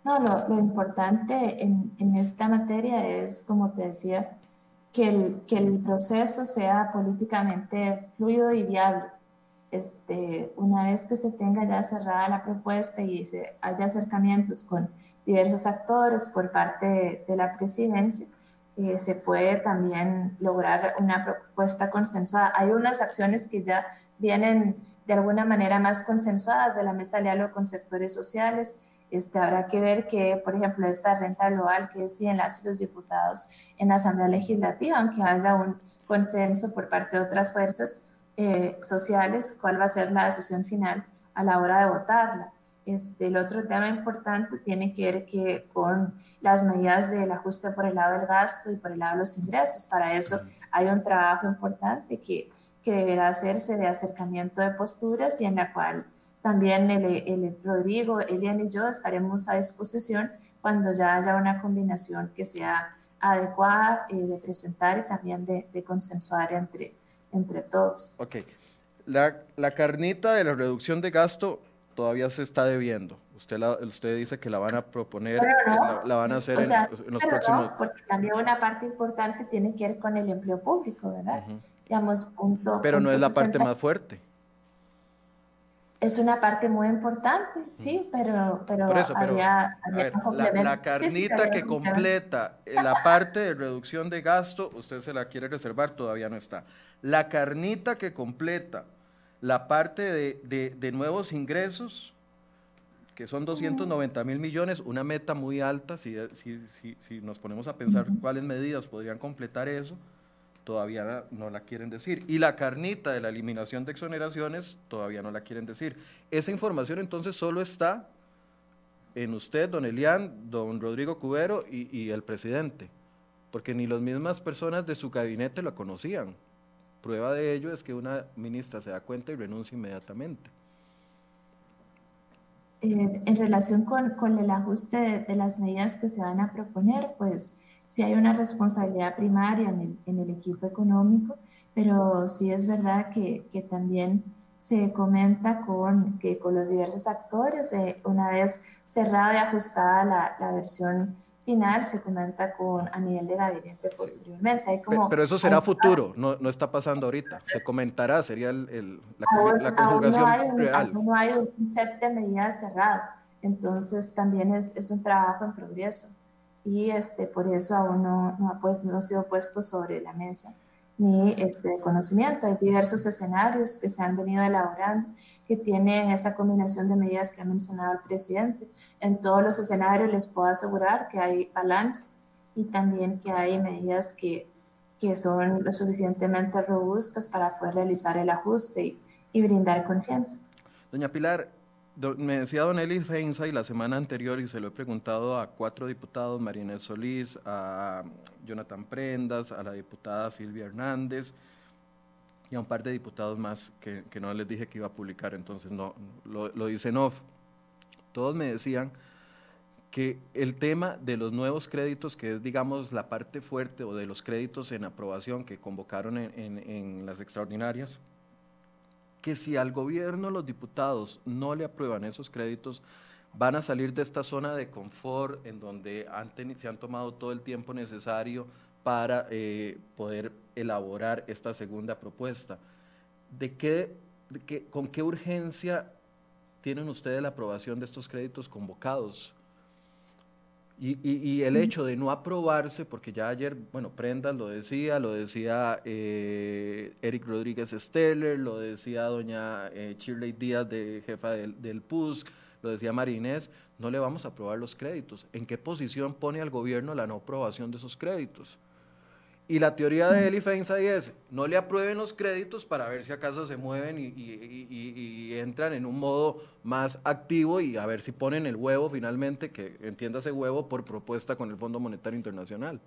No, lo, lo importante en, en, esta materia es, como te decía, que el, que el proceso sea políticamente fluido y viable este, una vez que se tenga ya cerrada la propuesta y se haya acercamientos con diversos actores por parte de, la presidencia, eh, se puede también lograr una propuesta consensuada. Hay unas acciones que ya vienen de alguna manera más consensuadas de la mesa de diálogo con sectores sociales. Este, habrá que ver que, por ejemplo, esta renta global que deciden las y los diputados en la Asamblea Legislativa, aunque haya un consenso por parte de otras fuerzas, eh, sociales, cuál va a ser la decisión final a la hora de votarla. Este, el otro tema importante tiene que ver que con las medidas del ajuste por el lado del gasto y por el lado de los ingresos. Para eso hay un trabajo importante que, que deberá hacerse de acercamiento de posturas y en la cual también el, el Rodrigo, Elian y yo estaremos a disposición cuando ya haya una combinación que sea adecuada eh, de presentar y también de, de, consensuar entre, entre todos. Ok. La, la, carnita de la reducción de gasto todavía se está debiendo. Usted, la, usted dice que la van a proponer, la, van a hacer en, los próximos... No, porque también una parte importante tiene que ver con el empleo público, ¿verdad? Digamos, punto, Pero no es la parte más fuerte es una parte muy importante, sí, pero, pero, había, la, carnita que completa eh, la parte de reducción de gasto, usted se la quiere reservar, todavía no está. La carnita que completa la parte de, de, nuevos ingresos, que son 290 mil millones, una meta muy alta, si, si, si, si nos ponemos a pensar cuáles medidas podrían completar eso, todavía no la quieren decir. Y la carnita de la eliminación de exoneraciones todavía no la quieren decir. Esa información entonces solo está en usted, don Elian, don Rodrigo Cubero y, el presidente, porque ni las mismas personas de su gabinete la conocían. Prueba de ello es que una ministra se da cuenta y renuncia inmediatamente. Eh, en relación con, el ajuste de, las medidas que se van a proponer, pues sí hay una responsabilidad primaria en el, equipo económico, pero sí es verdad que, también se comenta con, que con los diversos actores, eh, una vez cerrada y ajustada la, versión final, se comenta con a nivel de gabinete posteriormente. pero, eso será futuro, no, no, está pasando ahorita. Se comentará, sería el, la, conjugación real. no hay un set de medidas cerrado, entonces también es, es un trabajo en progreso y este, por eso aún no, no, pues, no ha sido puesto sobre la mesa ni este conocimiento. Hay diversos escenarios que se han venido elaborando que tienen esa combinación de medidas que ha mencionado el presidente. En todos los escenarios les puedo asegurar que hay balance y también que hay medidas que, que son lo suficientemente robustas para poder realizar el ajuste y, y brindar confianza. Doña Pilar, me decía Don Eli Feinza y la semana anterior, y se lo he preguntado a cuatro diputados, María Solís, a Jonathan Prendas, a la diputada Silvia Hernández y a un par de diputados más que, no les dije que iba a publicar, entonces no, lo, lo dice en off. Todos me decían que el tema de los nuevos créditos, que es digamos la parte fuerte, o de los créditos en aprobación que convocaron en, en las extraordinarias, que si al gobierno los diputados no le aprueban esos créditos, van a salir de esta zona de confort en donde se han tomado todo el tiempo necesario para eh, poder elaborar esta segunda propuesta. ¿De qué, ¿Con qué urgencia tienen ustedes la aprobación de estos créditos convocados? Y, el hecho de no aprobarse, porque ya ayer, bueno, Prendas lo decía, lo decía eh, Eric Rodríguez Steller, lo decía doña eh, Shirley Díaz, de jefa del, del PUS, lo decía Marinés, no le vamos a aprobar los créditos. ¿En qué posición pone al gobierno la no aprobación de esos créditos? Y la teoría de Eli Feinsay es, no le aprueben los créditos para ver si acaso se mueven y, entran en un modo más activo y a ver si ponen el huevo finalmente, que entiéndase huevo por propuesta con el Fondo Monetario Internacional.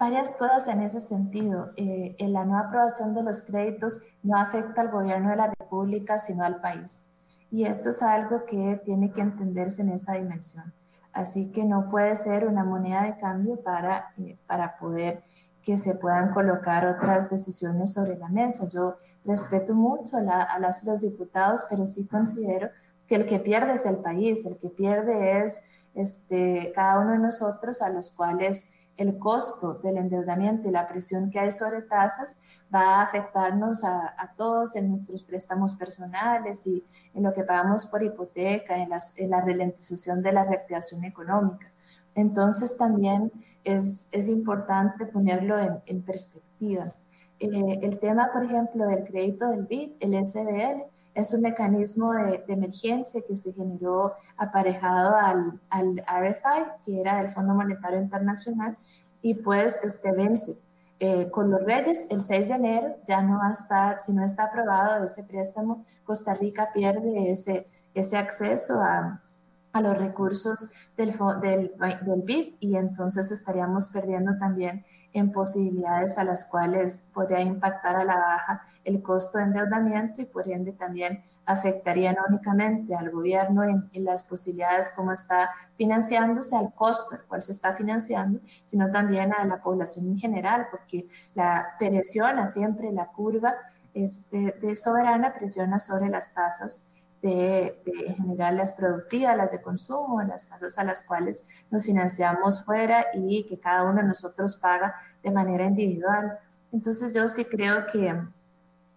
Varias cosas en ese sentido. Eh, en la no aprobación de los créditos no afecta al gobierno de la República, sino al país. Y eso es algo que tiene que entenderse en esa dimensión. Así que no puede ser una moneda de cambio para, eh, para poder que se puedan colocar otras decisiones sobre la mesa. Yo respeto mucho a, a las, los diputados, pero sí considero que el que pierde es el país, el que pierde es este, cada uno de nosotros a los cuales el costo del endeudamiento y la presión que hay sobre tasas va a afectarnos a, todos en nuestros préstamos personales y en lo que pagamos por hipoteca, en, la ralentización de la reactivación económica. Entonces también es, importante ponerlo en, perspectiva. Eh, el tema, por ejemplo, del crédito del BID, el SDL, es un mecanismo de, emergencia que se generó aparejado al, al, RFI, que era del Fondo Monetario Internacional, y pues este vence. Eh, con los Reyes, el 6 de enero ya no va si no está aprobado ese préstamo, Costa Rica pierde ese, ese acceso a, a los recursos del, del, del BID y entonces estaríamos perdiendo también en posibilidades a las cuales podría impactar a la baja el costo de endeudamiento y por ende también afectaría no únicamente al gobierno en, las posibilidades como está financiándose, al costo al cual se está financiando, sino también a la población en general, porque la presiona siempre la curva este, de soberana, presiona sobre las tasas de, de, general las productivas, las de consumo, las tasas a las cuales nos financiamos fuera y que cada uno de nosotros paga de manera individual. Entonces yo sí creo que,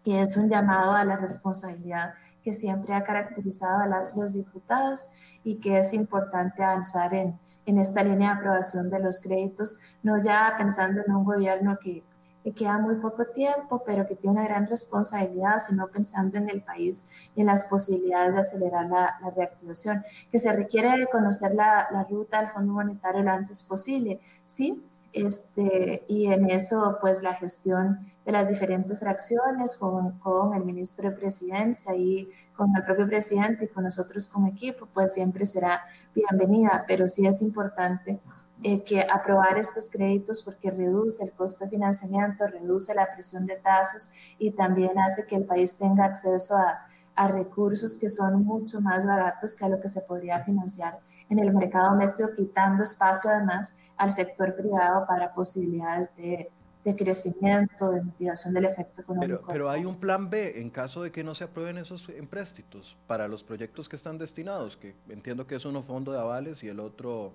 que es un llamado a la responsabilidad que siempre ha caracterizado a las los diputados y que es importante avanzar en, en esta línea de aprobación de los créditos, no ya pensando en un gobierno que que queda muy poco tiempo, pero que tiene una gran responsabilidad, sino pensando en el país y en las posibilidades de acelerar la, reactivación, que se requiere conocer la, la, ruta del Fondo Monetario lo antes posible, ¿sí? Este, y en eso, pues la gestión de las diferentes fracciones con, con el ministro de Presidencia y con el propio presidente y con nosotros como equipo, pues siempre será bienvenida, pero sí es importante eh, que aprobar estos créditos porque reduce el costo de financiamiento, reduce la presión de tasas y también hace que el país tenga acceso a, a recursos que son mucho más baratos que a lo que se podría financiar en el mercado doméstico, quitando espacio además al sector privado para posibilidades de, de crecimiento, de mitigación del efecto económico. Pero, pero, hay un plan B en caso de que no se aprueben esos empréstitos para los proyectos que están destinados, que entiendo que es uno fondo de avales y el otro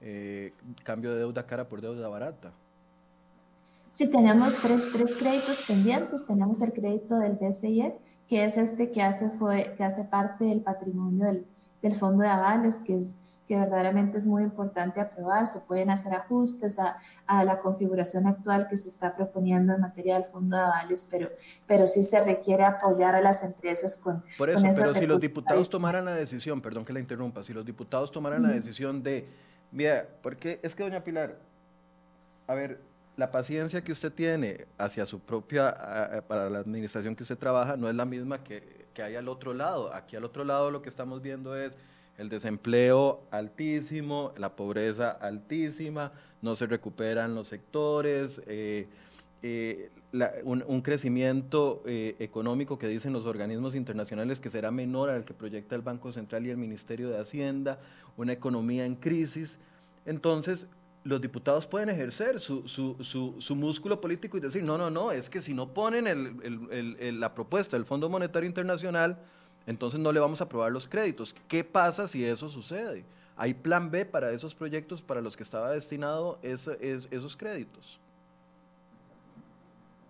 eh, cambio de deuda cara por deuda barata. Sí, tenemos tres, tres créditos pendientes. Tenemos el crédito del BCE, que es este que hace, fue, que hace parte del patrimonio del, del fondo de avales, que es que verdaderamente es muy importante aprobar. Se pueden hacer ajustes a, a, la configuración actual que se está proponiendo en materia del fondo de avales, pero, pero sí se requiere apoyar a las empresas con. Por eso, pero si los diputados tomaran la decisión, perdón que la interrumpa, si los diputados tomaran la decisión de Mira, porque es que doña Pilar, a ver, la paciencia que usted tiene hacia su propia, para la administración que usted trabaja, no es la misma que, que hay al otro lado. Aquí al otro lado lo que estamos viendo es el desempleo altísimo, la pobreza altísima, no se recuperan los sectores, eh, eh, un, crecimiento eh, económico que dicen los organismos internacionales que será menor al que proyecta el Banco Central y el Ministerio de Hacienda, una economía en crisis. Entonces, los diputados pueden ejercer su, su, su, músculo político y decir, no, no, no, es que si no ponen el, la propuesta del Fondo Monetario Internacional, entonces no le vamos a aprobar los créditos. ¿Qué pasa si eso sucede? ¿Hay plan B para esos proyectos para los que estaba destinado esos créditos?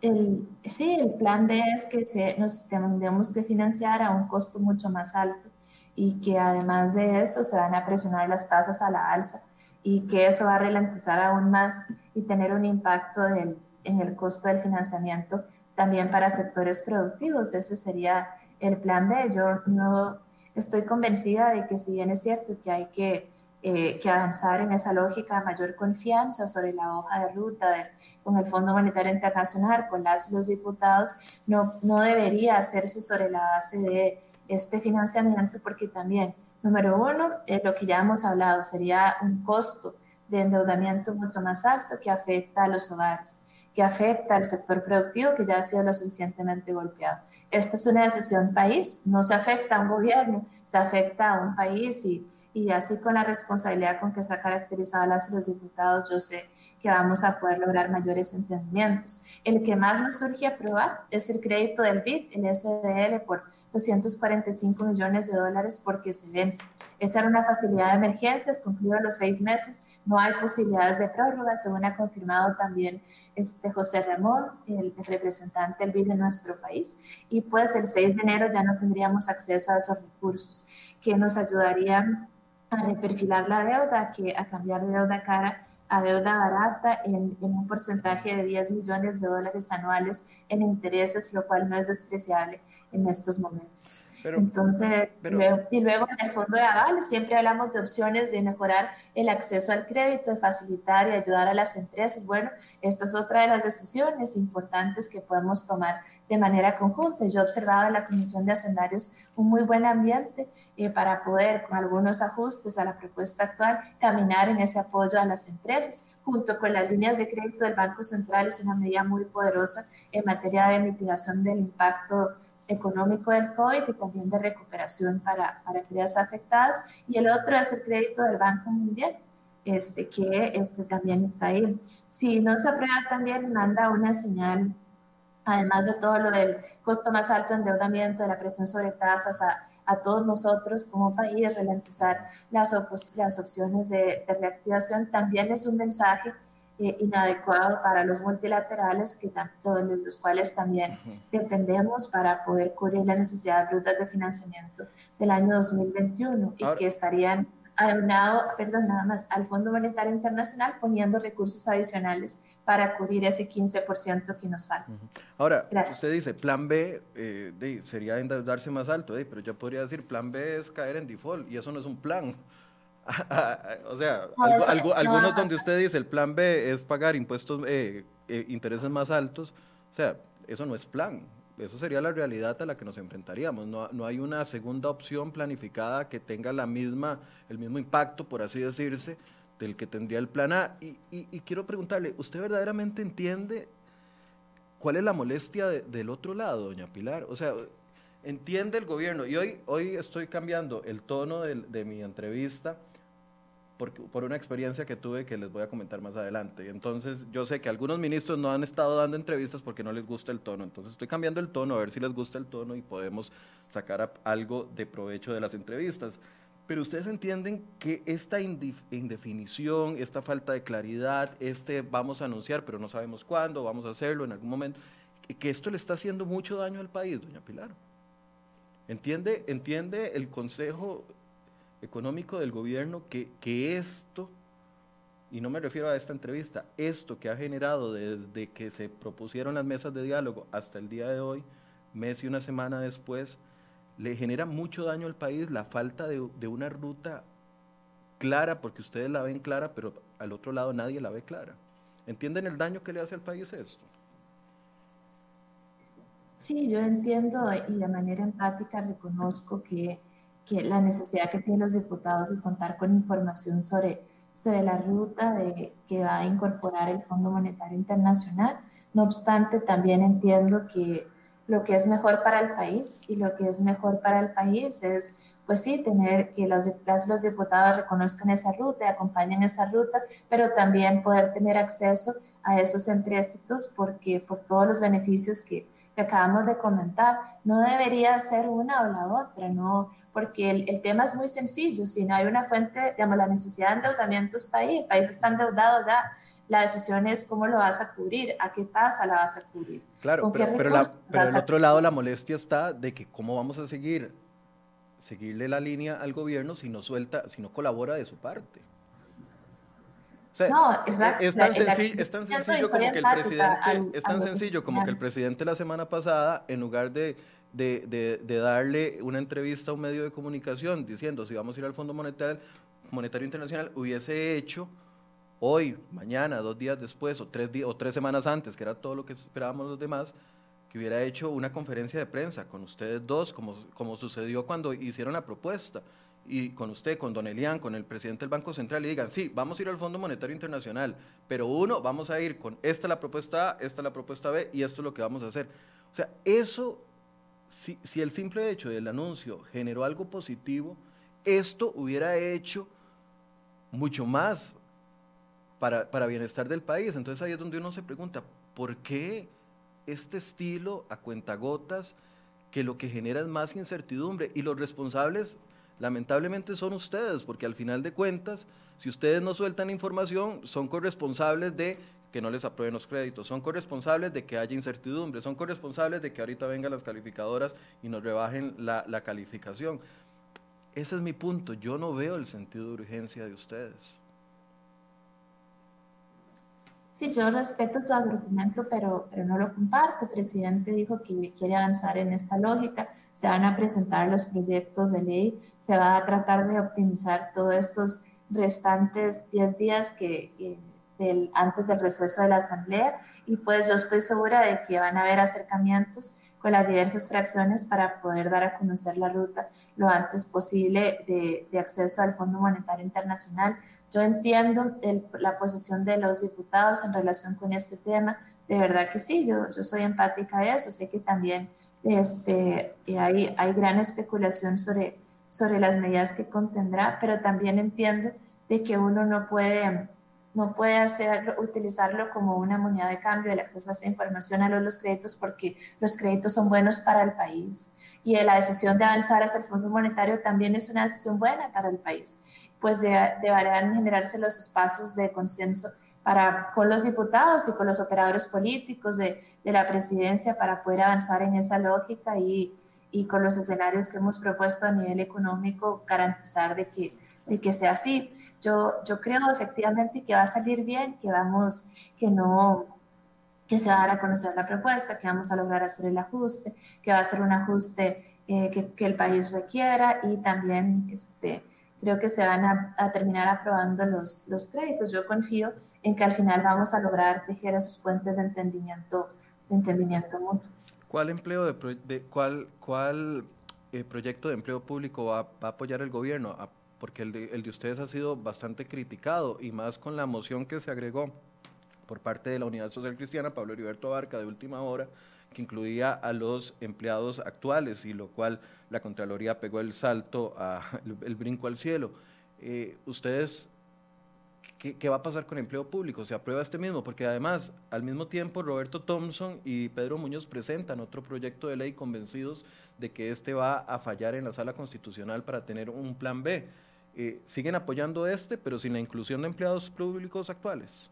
El, sí, el plan B es que se, nos tendremos que financiar a un costo mucho más alto y que además de eso se van a presionar las tasas a la alza y que eso va a ralentizar aún más y tener un impacto del, en el costo del financiamiento también para sectores productivos. Ese sería el plan B. Yo no estoy convencida de que si bien es cierto que hay que eh, que avanzar en esa lógica de mayor confianza sobre la hoja de ruta con el Fondo Monetario Internacional, con las los diputados, no, no debería hacerse sobre la base de este financiamiento, porque también, número uno, eh, lo que ya hemos hablado, sería un costo de endeudamiento mucho más alto que afecta a los hogares que afecta al sector productivo que ya ha sido lo suficientemente golpeado. Esta es una decisión país, no se afecta a un gobierno, se afecta a un país y, y así con la responsabilidad con que se ha caracterizado a las los diputados, yo sé que vamos a poder lograr mayores entendimientos. El que más nos surge aprobar es el crédito del BID, el SDL, por 245 millones de dólares porque se vence. Esa era una facilidad de emergencias, concluido los seis meses, no hay posibilidades de prórroga, según ha confirmado también este José Ramón, el, representante del BID en nuestro país. Y pues el 6 de enero ya no tendríamos acceso a esos recursos que nos ayudarían a reperfilar la deuda, que a cambiar de deuda cara a deuda barata en, un porcentaje de 10 millones de dólares anuales en intereses, lo cual no es despreciable en estos momentos. Entonces, y luego en el fondo de avales siempre hablamos de opciones de mejorar el acceso al crédito, de facilitar y ayudar a las empresas. Bueno, esta es otra de las decisiones importantes que podemos tomar de manera conjunta. Yo observaba en la Comisión de Hacendarios un muy buen ambiente eh, para poder, con algunos ajustes a la propuesta actual, caminar en ese apoyo a las empresas, junto con las líneas de crédito del Banco Central, es una medida muy poderosa en materia de mitigación del impacto económico del COVID y también de recuperación para, para empresas afectadas. Y el otro es el crédito del Banco Mundial, este, que este, también está ahí. Si no se aprueba, también manda una señal, además de todo lo del costo más alto de endeudamiento, de la presión sobre tasas, a, a todos nosotros como país, ralentizar las, las opciones de, de reactivación, también es un mensaje eh, inadecuado para los multilaterales, que de los cuales también dependemos para poder cubrir las necesidades brutas de financiamiento del año 2021 y que estarían aunado, perdón, nada más al Fondo Monetario Internacional poniendo recursos adicionales para cubrir ese 15% que nos falta. Ahora, usted dice, plan B eh, sería endeudarse más alto, pero yo podría decir, plan B es caer en default y eso no es un plan. o sea, algunos donde usted dice el plan B es pagar impuestos, eh, eh, intereses más altos, o sea, eso no es plan, eso sería la realidad a la que nos enfrentaríamos. No, no, hay una segunda opción planificada que tenga la misma, el mismo impacto, por así decirse, del que tendría el plan A. Y, y, quiero preguntarle, ¿usted verdaderamente entiende cuál es la molestia del otro lado, doña Pilar? O sea, entiende el gobierno. Y hoy, hoy estoy cambiando el tono de, de mi entrevista por, una experiencia que tuve que les voy a comentar más adelante. Entonces, yo sé que algunos ministros no han estado dando entrevistas porque no les gusta el tono. Entonces, estoy cambiando el tono a ver si les gusta el tono y podemos sacar algo de provecho de las entrevistas. Pero ustedes entienden que esta indefinición, esta falta de claridad, este vamos a anunciar, pero no sabemos cuándo, vamos a hacerlo en algún momento, que esto le está haciendo mucho daño al país, doña Pilar. ¿Entiende, entiende el Consejo económico del gobierno que, que esto, y no me refiero a esta entrevista, esto que ha generado desde que se propusieron las mesas de diálogo hasta el día de hoy, mes y una semana después, le genera mucho daño al país la falta de, de una ruta clara, porque ustedes la ven clara, pero al otro lado nadie la ve clara. ¿Entienden el daño que le hace al país esto? Sí, yo entiendo y de manera empática reconozco que la necesidad que tienen los diputados de contar con información sobre, sobre la ruta de, que va a incorporar el Fondo Monetario Internacional. No obstante, también entiendo que lo que es mejor para el país y lo que es mejor para el país es, pues sí, tener que los, los diputados reconozcan esa ruta y acompañen esa ruta, pero también poder tener acceso a esos empréstitos porque por todos los beneficios que, que acabamos de comentar. No debería ser una o la otra, ¿no? Porque el, el, tema es muy sencillo. Si no hay una fuente, digamos, la necesidad de endeudamiento está ahí, el país está endeudado ya. La decisión es cómo lo vas a cubrir, a qué tasa la vas a cubrir. Claro, pero, pero, la, pero al otro lado la molestia está de que cómo vamos a seguir, seguirle la línea al gobierno si no suelta, si no colabora de su parte no, es, tan, sencillo, como que el presidente, es tan sencillo como que el presidente la semana pasada, en lugar de, de, de, darle una entrevista a un medio de comunicación diciendo si vamos a ir al Fondo Monetario, Monetario Internacional, hubiese hecho hoy, mañana, dos días después, o tres, días, o tres semanas antes, que era todo lo que esperábamos los demás, que hubiera hecho una conferencia de prensa con ustedes dos, como, como sucedió cuando hicieron la propuesta y con usted, con Don Elian, con el presidente del Banco Central, y digan, sí, vamos a ir al Fondo Monetario Internacional, pero uno, vamos a ir con esta la propuesta A, esta la propuesta B, y esto es lo que vamos a hacer. O sea, eso, si, si el simple hecho del anuncio generó algo positivo, esto hubiera hecho mucho más para, para bienestar del país. Entonces ahí es donde uno se pregunta, ¿por qué este estilo a cuentagotas que lo que genera es más incertidumbre? Y los responsables lamentablemente son ustedes, porque al final de cuentas, si ustedes no sueltan información, son corresponsables de que no les aprueben los créditos, son corresponsables de que haya incertidumbre, son corresponsables de que ahorita vengan las calificadoras y nos rebajen la, la calificación. Ese es mi punto, yo no veo el sentido de urgencia de ustedes. Sí, yo respeto tu argumento, pero, pero no lo comparto. El presidente dijo que quiere avanzar en esta lógica. Se van a presentar los proyectos de ley, se va a tratar de optimizar todos estos restantes 10 días que, del, antes del receso de la Asamblea y pues yo estoy segura de que van a haber acercamientos con las diversas fracciones para poder dar a conocer la ruta lo antes posible de, de acceso al Fondo Monetario Internacional. Yo entiendo la posición de los diputados en relación con este tema, de verdad que sí, yo, soy empática a eso, sé que también este, hay, hay gran especulación sobre, sobre las medidas que contendrá, pero también entiendo de que uno no puede no puede hacer, utilizarlo como una moneda de cambio, el acceso a esa información a los créditos, porque los créditos son buenos para el país. Y la decisión de avanzar hacia el Fondo Monetario también es una decisión buena para el país, pues deberán generarse los espacios de consenso para, con los diputados y con los operadores políticos de, de la presidencia para poder avanzar en esa lógica y, y con los escenarios que hemos propuesto a nivel económico, garantizar de que de que sea así. Yo, yo creo efectivamente que va a salir bien, que vamos, que no, que se va a dar a conocer la propuesta, que vamos a lograr hacer el ajuste, que va a ser un ajuste eh, que, que, el país requiera y también este, creo que se van a, a, terminar aprobando los, los créditos. Yo confío en que al final vamos a lograr tejer esos puentes de entendimiento, de entendimiento mutuo. ¿Cuál empleo de, de cuál, cuál eh, proyecto de empleo público va, va, a apoyar el gobierno? porque el de, el de ustedes ha sido bastante criticado y más con la moción que se agregó por parte de la Unidad Social Cristiana, Pablo Heriberto Abarca, de última hora, que incluía a los empleados actuales y lo cual la Contraloría pegó el salto, a, el, brinco al cielo. Eh, ¿Ustedes ¿Qué, ¿qué, va a pasar con el empleo público? ¿Se aprueba este mismo? Porque además, al mismo tiempo, Roberto Thompson y Pedro Muñoz presentan otro proyecto de ley convencidos de que este va a fallar en la sala constitucional para tener un plan B eh, siguen apoyando este, pero sin la inclusión de empleados públicos actuales.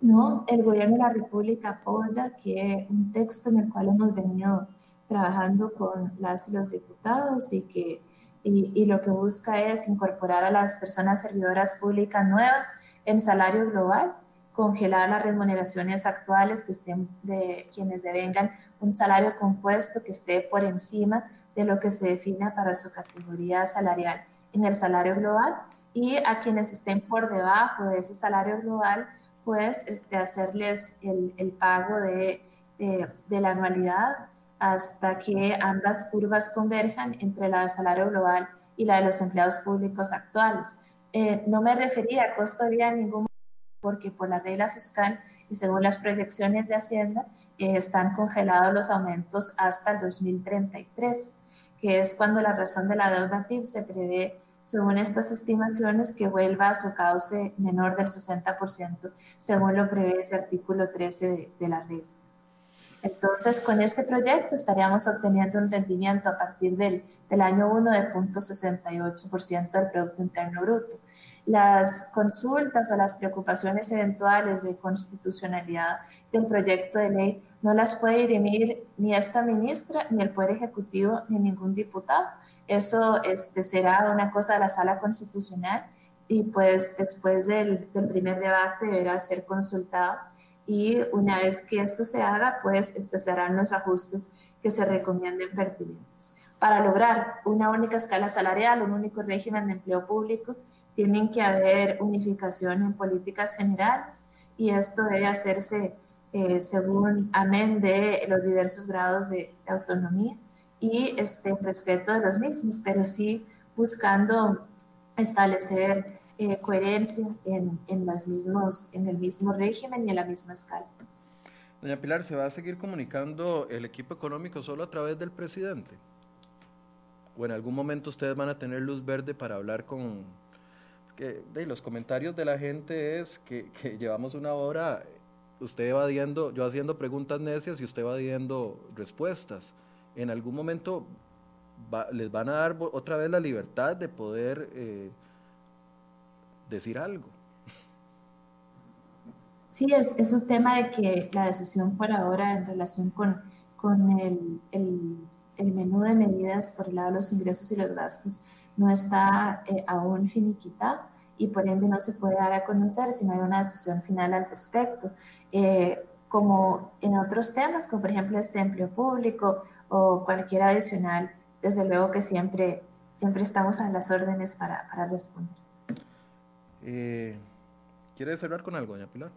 No, el gobierno de la República apoya que un texto en el cual hemos venido trabajando con las y los diputados y que y, y, lo que busca es incorporar a las personas servidoras públicas nuevas en salario global, congelar las remuneraciones actuales que estén de quienes devengan un salario compuesto que esté por encima de lo que se defina para su categoría salarial en el salario global y a quienes estén por debajo de ese salario global, pues este, hacerles el, el pago de, de, la anualidad hasta que ambas curvas converjan entre la del salario global y la de los empleados públicos actuales. Eh, no me refería a costo de vida en ningún porque por la regla fiscal y según las proyecciones de Hacienda eh, están congelados los aumentos hasta el 2033 que es cuando la razón de la deuda TIP se prevé, según estas estimaciones, que vuelva a su cauce menor del 60%, según lo prevé ese artículo 13 de, de la regla. Entonces, con este proyecto estaríamos obteniendo un rendimiento a partir del, del año 1 de 0.68% del Producto Interno Bruto las consultas o las preocupaciones eventuales de constitucionalidad del proyecto de ley no las puede dirimir ni esta ministra, ni el Poder Ejecutivo, ni ningún diputado. Eso este, será una cosa de la Sala Constitucional y pues después del, del primer debate deberá ser consultado y una vez que esto se haga, pues este, serán los ajustes que se recomienden pertinentes. Para lograr una única escala salarial, un único régimen de empleo público, tienen que haber unificación en políticas generales y esto debe hacerse eh, según amén de los diversos grados de, de autonomía y este respeto de los mismos, pero sí buscando establecer eh, coherencia en, en, las mismos, en el mismo régimen y en la misma escala. Doña Pilar, ¿se va a seguir comunicando el equipo económico solo a través del presidente? ¿O en algún momento ustedes van a tener luz verde para hablar con, que de los comentarios de la gente es que, que, llevamos una hora, usted evadiendo, yo haciendo preguntas necias y usted evadiendo respuestas. En algún momento va, les van a dar otra vez la libertad de poder eh, decir algo. Sí, es, es un tema de que la decisión por ahora en relación con, con el, el, el menú de medidas por el lado de los ingresos y los gastos no está eh, aún finiquitado y por ende no se puede dar a conocer si no hay una decisión final al respecto. Eh, como en otros temas, como por ejemplo este empleo público o cualquier adicional, desde luego que siempre, siempre estamos a las órdenes para, para responder. Eh, ¿Quiere cerrar con algo, doña Pilar?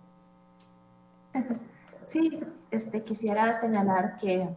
Sí, este, quisiera señalar que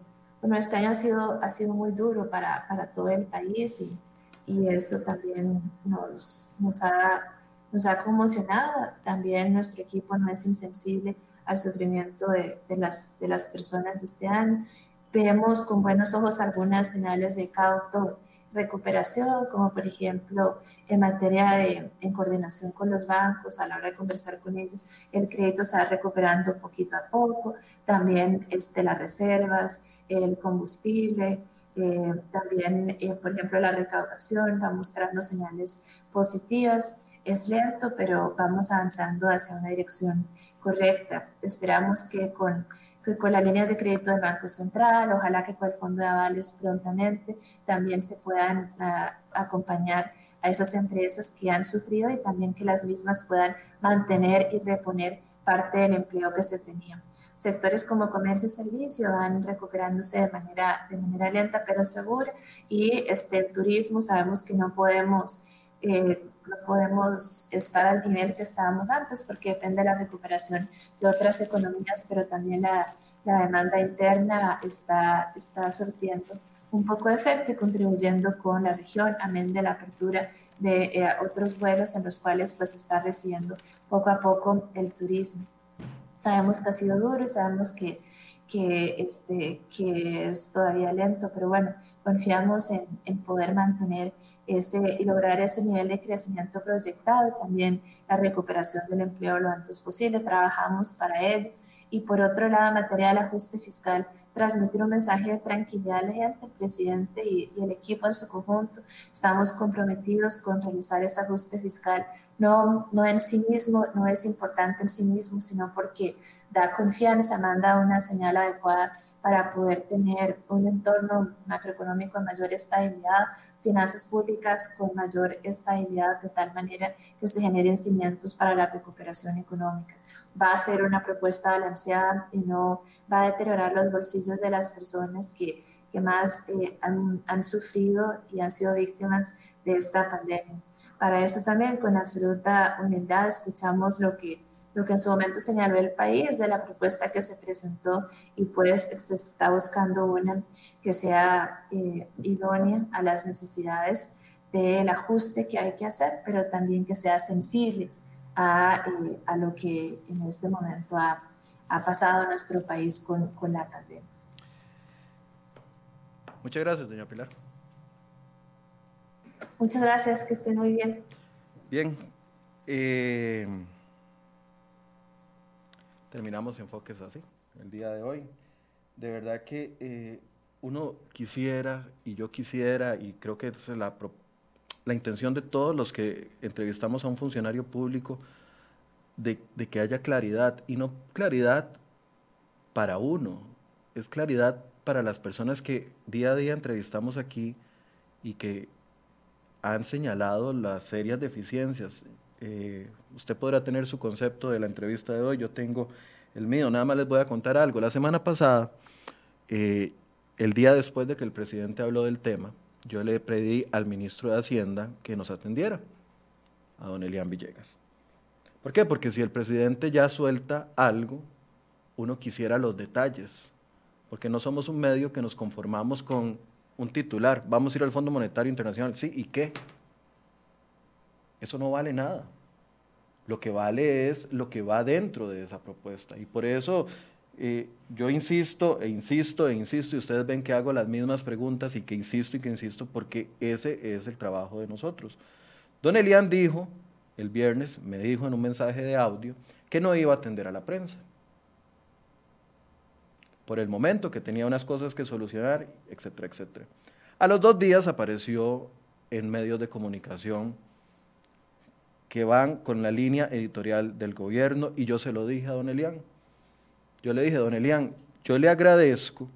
bueno, este año ha sido, ha sido muy duro para, para todo el país y, y eso también nos, nos, ha, nos ha conmocionado. También nuestro equipo no es insensible al sufrimiento de, las, de las personas este año. Vemos con buenos ojos algunas señales de cauto recuperación, como por ejemplo en materia de en coordinación con los bancos, a la hora de conversar con ellos, el crédito se va recuperando poquito a poco, también este, las reservas, el combustible, eh, también, eh, por ejemplo, la recaudación va mostrando señales positivas. Es lento, pero vamos avanzando hacia una dirección correcta. Esperamos que con que con las líneas de crédito del Banco Central, ojalá que con el Fondo de Avales prontamente también se puedan ah, acompañar a esas empresas que han sufrido y también que las mismas puedan mantener y reponer parte del empleo que se tenía. Sectores como comercio y servicio van recuperándose de manera, de manera lenta pero segura y este, el turismo sabemos que no podemos eh, no podemos estar al nivel que estábamos antes porque depende de la recuperación de otras economías, pero también la, la demanda interna está, está surtiendo un poco de efecto y contribuyendo con la región, amén de la apertura de eh, otros vuelos en los cuales pues está recibiendo poco a poco el turismo. Sabemos que ha sido duro y sabemos que que, este, que es todavía lento, pero bueno, confiamos en, poder mantener ese y lograr ese nivel de crecimiento proyectado, también la recuperación del empleo lo antes posible, trabajamos para ello. Y por otro lado, en materia del ajuste fiscal, transmitir un mensaje de tranquilidad a la gente, el presidente y, y el equipo en su conjunto. Estamos comprometidos con realizar ese ajuste fiscal no, no en sí mismo, no es importante en sí mismo, sino porque da confianza, manda una señal adecuada para poder tener un entorno macroeconómico de mayor estabilidad, finanzas públicas con mayor estabilidad, de tal manera que se generen cimientos para la recuperación económica. Va a ser una propuesta balanceada y no va a deteriorar los bolsillos de las personas que, que más eh, han, han sufrido y han sido víctimas de esta pandemia. Para eso también con absoluta humildad escuchamos lo que, lo que en su momento señaló el país de la propuesta que se presentó y pues este está buscando una que sea eh, idónea a las necesidades del ajuste que hay que hacer, pero también que sea sensible a, eh, a lo que en este momento ha, ha pasado en nuestro país con, con la pandemia. Muchas gracias, doña Pilar. Muchas gracias, que estén muy bien. Bien. Eh, terminamos enfoques así, el día de hoy. De verdad que eh, uno quisiera, y yo quisiera, y creo que es la, la intención de todos los que entrevistamos a un funcionario público, de, de que haya claridad, y no claridad para uno, es claridad para las personas que día a día entrevistamos aquí y que han señalado las serias deficiencias. Eh, usted podrá tener su concepto de la entrevista de hoy, yo tengo el mío, nada más les voy a contar algo. La semana pasada, eh, el día después de que el presidente habló del tema, yo le pedí al ministro de Hacienda que nos atendiera, a don Elian Villegas. ¿Por qué? Porque si el presidente ya suelta algo, uno quisiera los detalles, porque no somos un medio que nos conformamos con un titular, vamos a ir al Fondo Monetario Internacional, sí, ¿y qué? Eso no vale nada. Lo que vale es lo que va dentro de esa propuesta. Y por eso eh, yo insisto e insisto e insisto, y ustedes ven que hago las mismas preguntas y que insisto y que insisto, porque ese es el trabajo de nosotros. Don Elian dijo, el viernes, me dijo en un mensaje de audio, que no iba a atender a la prensa por el momento, que tenía unas cosas que solucionar, etcétera, etcétera. A los dos días apareció en medios de comunicación que van con la línea editorial del gobierno y yo se lo dije a don Elian. Yo le dije, don Elian, yo le agradezco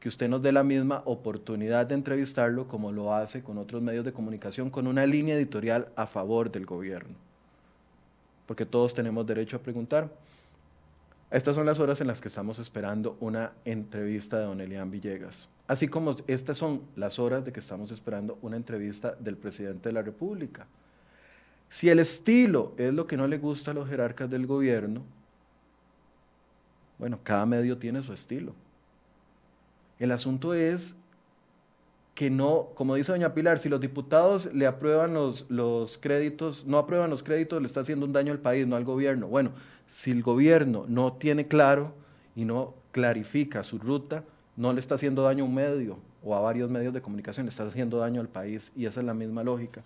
que usted nos dé la misma oportunidad de entrevistarlo como lo hace con otros medios de comunicación, con una línea editorial a favor del gobierno. porque todos tenemos derecho a preguntar. Estas son las horas en las que estamos esperando una entrevista de don Elian Villegas, así como estas son las horas de que estamos esperando una entrevista del presidente de la República. Si el estilo es lo que no le gusta a los jerarcas del gobierno, bueno, cada medio tiene su estilo. El asunto es que no, como dice doña Pilar, si los diputados le aprueban los, los, créditos, no aprueban los créditos, le está haciendo un daño al país, no al gobierno. Bueno, si el gobierno no tiene claro y no clarifica su ruta, no le está haciendo daño a un medio o a varios medios de comunicación, le está haciendo daño al país y esa es la misma lógica.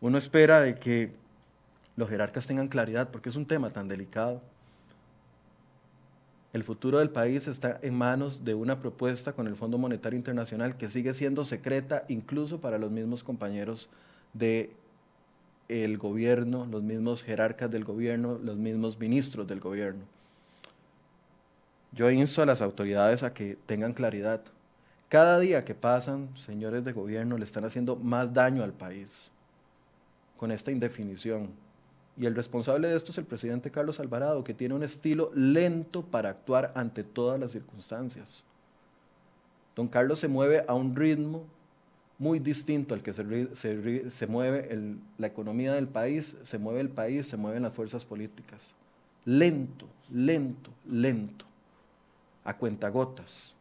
Uno espera de que los jerarcas tengan claridad porque es un tema tan delicado el futuro del país está en manos de una propuesta con el Fondo Monetario Internacional que sigue siendo secreta incluso para los mismos compañeros del el gobierno, los mismos jerarcas del gobierno, los mismos ministros del gobierno. Yo insto a las autoridades a que tengan claridad. Cada día que pasan, señores de gobierno, le están haciendo más daño al país con esta indefinición. Y el responsable de esto es el presidente Carlos Alvarado, que tiene un estilo lento para actuar ante todas las circunstancias. Don Carlos se mueve a un ritmo muy distinto al que se, mueve la economía del país, se mueve el país, se mueven las fuerzas políticas. Lento, lento, lento, a cuentagotas.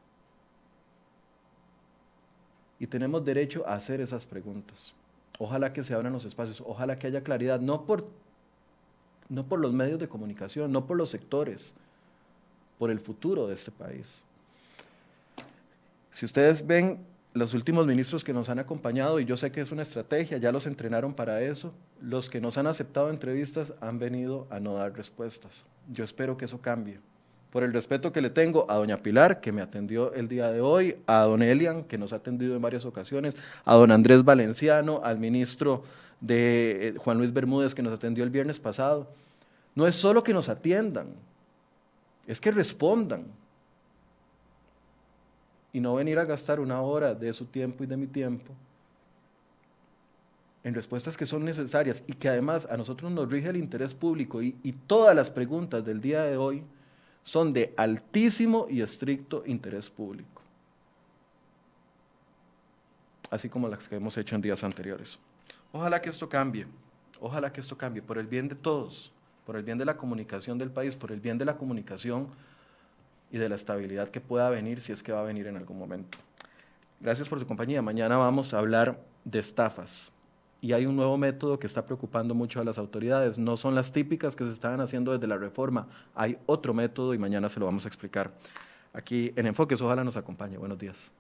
Y tenemos derecho a hacer esas preguntas. Ojalá que se abran los espacios, ojalá que haya claridad, no por no por los medios de comunicación, no por los sectores, por el futuro de este país. Si ustedes ven los últimos ministros que nos han acompañado, y yo sé que es una estrategia, ya los entrenaron para eso, los que nos han aceptado entrevistas han venido a no dar respuestas. Yo espero que eso cambie. Por el respeto que le tengo a doña Pilar, que me atendió el día de hoy, a don Elian, que nos ha atendido en varias ocasiones, a don Andrés Valenciano, al ministro de eh, Juan Luis Bermúdez que nos atendió el viernes pasado. No es solo que nos atiendan, es que respondan. Y no venir a gastar una hora de su tiempo y de mi tiempo en respuestas que son necesarias y que además a nosotros nos rige el interés público y, y todas las preguntas del día de hoy son de altísimo y estricto interés público, así como las que hemos hecho en días anteriores. Ojalá que esto cambie, ojalá que esto cambie por el bien de todos, por el bien de la comunicación del país, por el bien de la comunicación y de la estabilidad que pueda venir si es que va a venir en algún momento. Gracias por su compañía. Mañana vamos a hablar de estafas. Y hay un nuevo método que está preocupando mucho a las autoridades. No son las típicas que se estaban haciendo desde la reforma. Hay otro método y mañana se lo vamos a explicar. Aquí en Enfoques, ojalá nos acompañe. Buenos días.